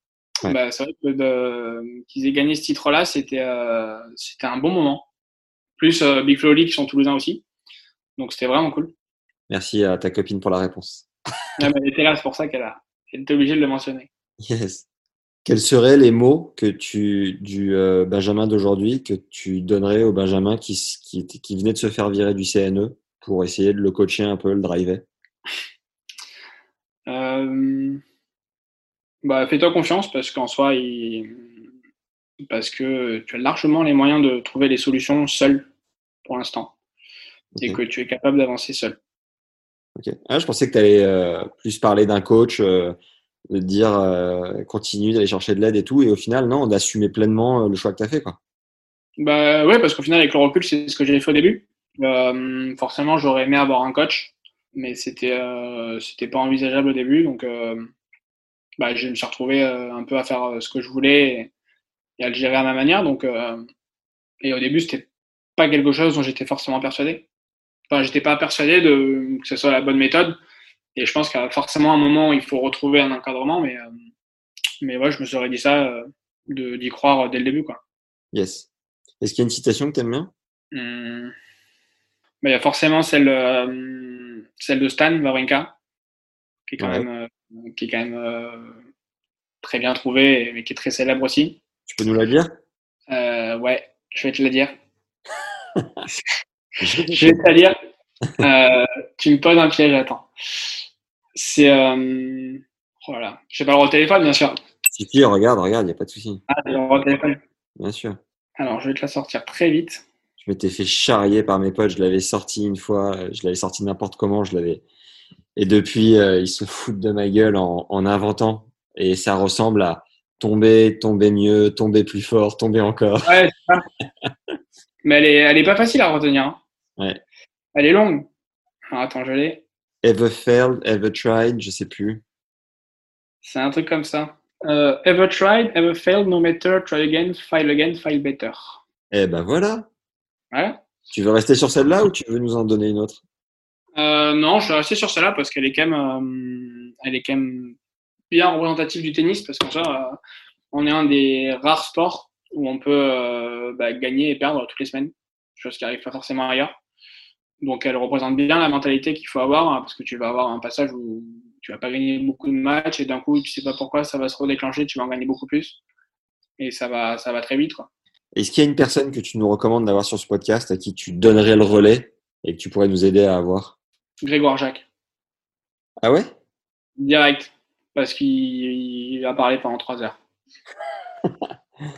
Ouais. bah, c'est vrai que qu'ils aient gagné ce titre-là, c'était euh, c'était un bon moment. Plus euh, Big Flo et Oli qui sont toulousains aussi, donc c'était vraiment cool. Merci à ta copine pour la réponse. Ah, mais elle était là, c'est pour ça qu'elle a, elle était obligée de le mentionner. Yes. Quels seraient les mots que tu, du euh, Benjamin d'aujourd'hui que tu donnerais au Benjamin qui, qui, qui, venait de se faire virer du CNE pour essayer de le coacher un peu, le driver? Euh, bah, Fais-toi confiance parce qu'en soi, il... parce que tu as largement les moyens de trouver les solutions seul pour l'instant et que tu es capable d'avancer seul. Ah, je pensais que tu allais euh, plus parler d'un coach de dire euh, continue d'aller chercher de l'aide et tout. Et au final, non, d'assumer pleinement euh, le choix que tu as fait. Quoi. Bah ouais, parce qu'au final, avec le recul, c'est ce que j'ai fait au début. Euh, forcément, j'aurais aimé avoir un coach, mais c'était euh, c'était pas envisageable au début. Donc, euh, bah, je me suis retrouvé un peu à faire ce que je voulais et, à le gérer à ma manière. Donc, et au début, c'était pas quelque chose dont j'étais forcément persuadé. Enfin, j'étais pas persuadé de que ce soit la bonne méthode. Et je pense a forcément un moment il faut retrouver un encadrement, mais, euh, mais ouais, je me serais dit ça euh, de, d'y croire dès le début. Quoi. Yes. Est-ce qu'il y a une citation que tu aimes bien? Hum. bah, Il y a forcément celle, euh, celle de Stan Wawrinka, qui est quand ouais. même, qui est quand même très bien trouvée, mais qui est très célèbre aussi. Tu peux nous la dire? Ouais, je vais te la dire. je vais te la dire. Euh, tu me poses un piège, attends. C'est. Euh... Voilà. Je vais pas le au téléphone, bien sûr. Si, si, regarde, regarde, il n'y a pas de souci. Ah, le au téléphone. Bien sûr. Alors, je vais te la sortir très vite. Je m'étais fait charrier par mes potes. Je l'avais sorti une fois. Je l'avais sorti n'importe comment. Je l'avais. Et depuis, euh, ils se foutent de ma gueule en, en, inventant. Et ça ressemble à tomber, tomber mieux, tomber plus fort, tomber encore. Ouais. Mais elle est, elle est pas facile à retenir. Hein. Ouais. Elle est longue. Alors, attends, je l'ai. Ever failed, ever tried, je sais plus. C'est un truc comme ça. Uh, ever tried, ever failed, no matter, try again, file again, file better. Eh ben voilà. Tu veux rester sur celle-là ou tu veux nous en donner une autre? Euh, Non, je vais rester sur celle-là parce qu'elle est quand même, euh, elle est quand même bien représentative du tennis parce que ça, euh, on est un des rares sports où on peut bah, gagner et perdre toutes les semaines, chose qui arrive pas forcément ailleurs. Donc elle représente bien la mentalité qu'il faut avoir hein, parce que tu vas avoir un passage où tu vas pas gagner beaucoup de matchs et d'un coup tu sais pas pourquoi ça va se redéclencher, tu vas en gagner beaucoup plus et ça va ça va très vite. Est-ce qu'il y a une personne que tu nous recommandes d'avoir sur ce podcast à qui tu donnerais le relais et que tu pourrais nous aider à avoir? Grégoire Jacques. Ah ouais? Direct parce qu'il va parler pendant trois heures.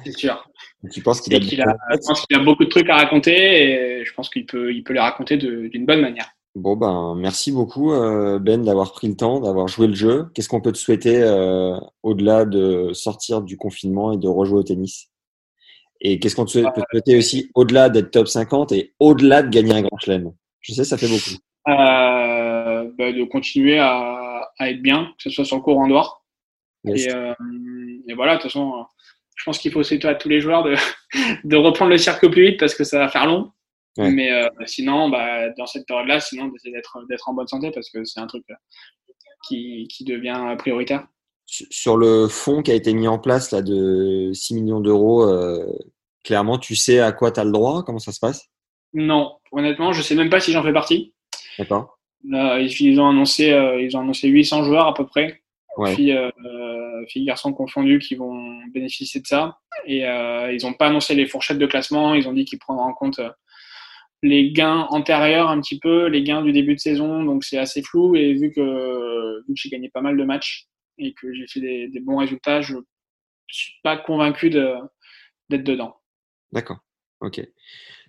C'est sûr. Tu penses qu'il a, qu a, je pense qu'il a beaucoup de trucs à raconter et je pense qu'il peut, il peut les raconter d'une bonne manière. Bon ben merci beaucoup Ben d'avoir pris le temps, d'avoir joué le jeu. Qu'est-ce qu'on peut te souhaiter euh, au-delà de sortir du confinement et de rejouer au tennis? Et qu'est-ce qu'on te peut te souhaiter aussi au-delà d'être top 50 et au-delà de gagner un grand chelem? Je sais ça fait beaucoup. Euh, bah, de continuer à, à, être bien, que ce soit sur le cours en dehors. Yes. Et, euh, et, voilà, de toute façon je pense qu'il faut souhaiter à tous les joueurs de, de reprendre le cirque plus vite parce que ça va faire long. Ouais. Mais euh, sinon, bah, dans cette période-là, sinon d'essayer d'être en bonne santé parce que c'est un truc euh, qui, qui devient prioritaire. Sur le fonds qui a été mis en place là de 6 millions d'euros, euh, clairement, tu sais à quoi tu as le droit? Comment ça se passe? Non, honnêtement, je sais même pas si j'en fais partie. D'accord. ils ont annoncé, euh, ils ont annoncé 800 joueurs à peu près. Ouais. Filles, euh, filles, garçons confondus qui vont bénéficier de ça. Et ils n'ont pas annoncé les fourchettes de classement. Ils ont dit qu'ils prendraient en compte les gains antérieurs un petit peu, les gains du début de saison. Donc c'est assez flou. Et vu que, vu que j'ai gagné pas mal de matchs et que j'ai fait des, des, bons résultats, je suis pas convaincu d'être dedans. D'accord. Ok.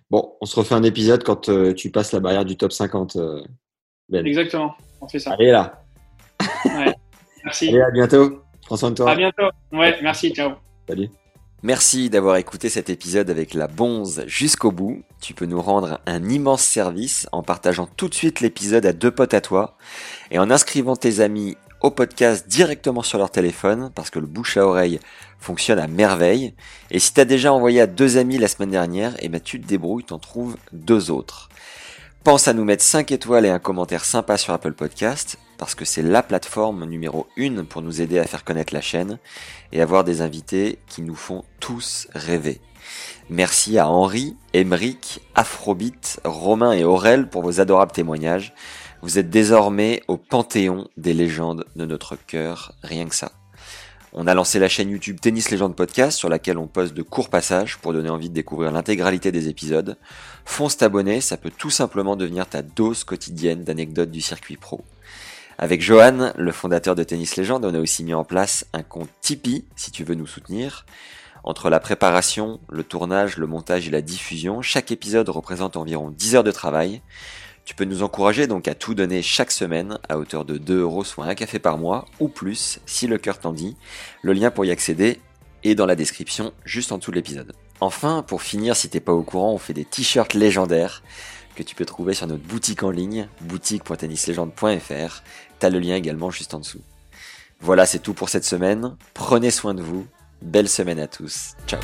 Bon, on se refait un épisode quand euh, tu passes la barrière du top 50. ben. Exactement. On fait ça. Allez là. Ouais. Merci. Allez, à bientôt. Prends soin de toi. À bientôt. Ouais, merci. Ciao. Salut. Merci d'avoir écouté cet épisode avec la Bonze jusqu'au bout. Tu peux nous rendre un immense service en partageant tout de suite l'épisode à deux potes à toi et en inscrivant tes amis au podcast directement sur leur téléphone parce que le bouche à oreille fonctionne à merveille. Et si tu as déjà envoyé à deux amis la semaine dernière, et ben tu te débrouilles, t'en trouves deux autres. Pense à nous mettre 5 étoiles et un commentaire sympa sur Apple Podcast parce que c'est la plateforme numéro 1 pour nous aider à faire connaître la chaîne et avoir des invités qui nous font tous rêver. Merci à Henri, Emeric, Afrobit, Romain et Aurel pour vos adorables témoignages. Vous êtes désormais au panthéon des légendes de notre cœur, rien que ça. On a lancé la chaîne YouTube Tennis Légende Podcast sur laquelle on poste de courts passages pour donner envie de découvrir l'intégralité des épisodes. Fonce t'abonner, ça peut tout simplement devenir ta dose quotidienne d'anecdotes du circuit pro. Avec Johan, le fondateur de Tennis Légende, on a aussi mis en place un compte Tipeee si tu veux nous soutenir. Entre la préparation, le tournage, le montage et la diffusion, chaque épisode représente environ 10 heures de travail. Tu peux nous encourager donc à tout donner chaque semaine à hauteur de 2 euros, soit un café par mois ou plus si le cœur t'en dit. Le lien pour y accéder est dans la description juste en dessous de l'épisode. Enfin, pour finir, si t'es pas au courant, on fait des t-shirts légendaires que tu peux trouver sur notre boutique en ligne, boutique.tennislegende.fr. T'as le lien également juste en dessous. Voilà, c'est tout pour cette semaine. Prenez soin de vous. Belle semaine à tous. Ciao.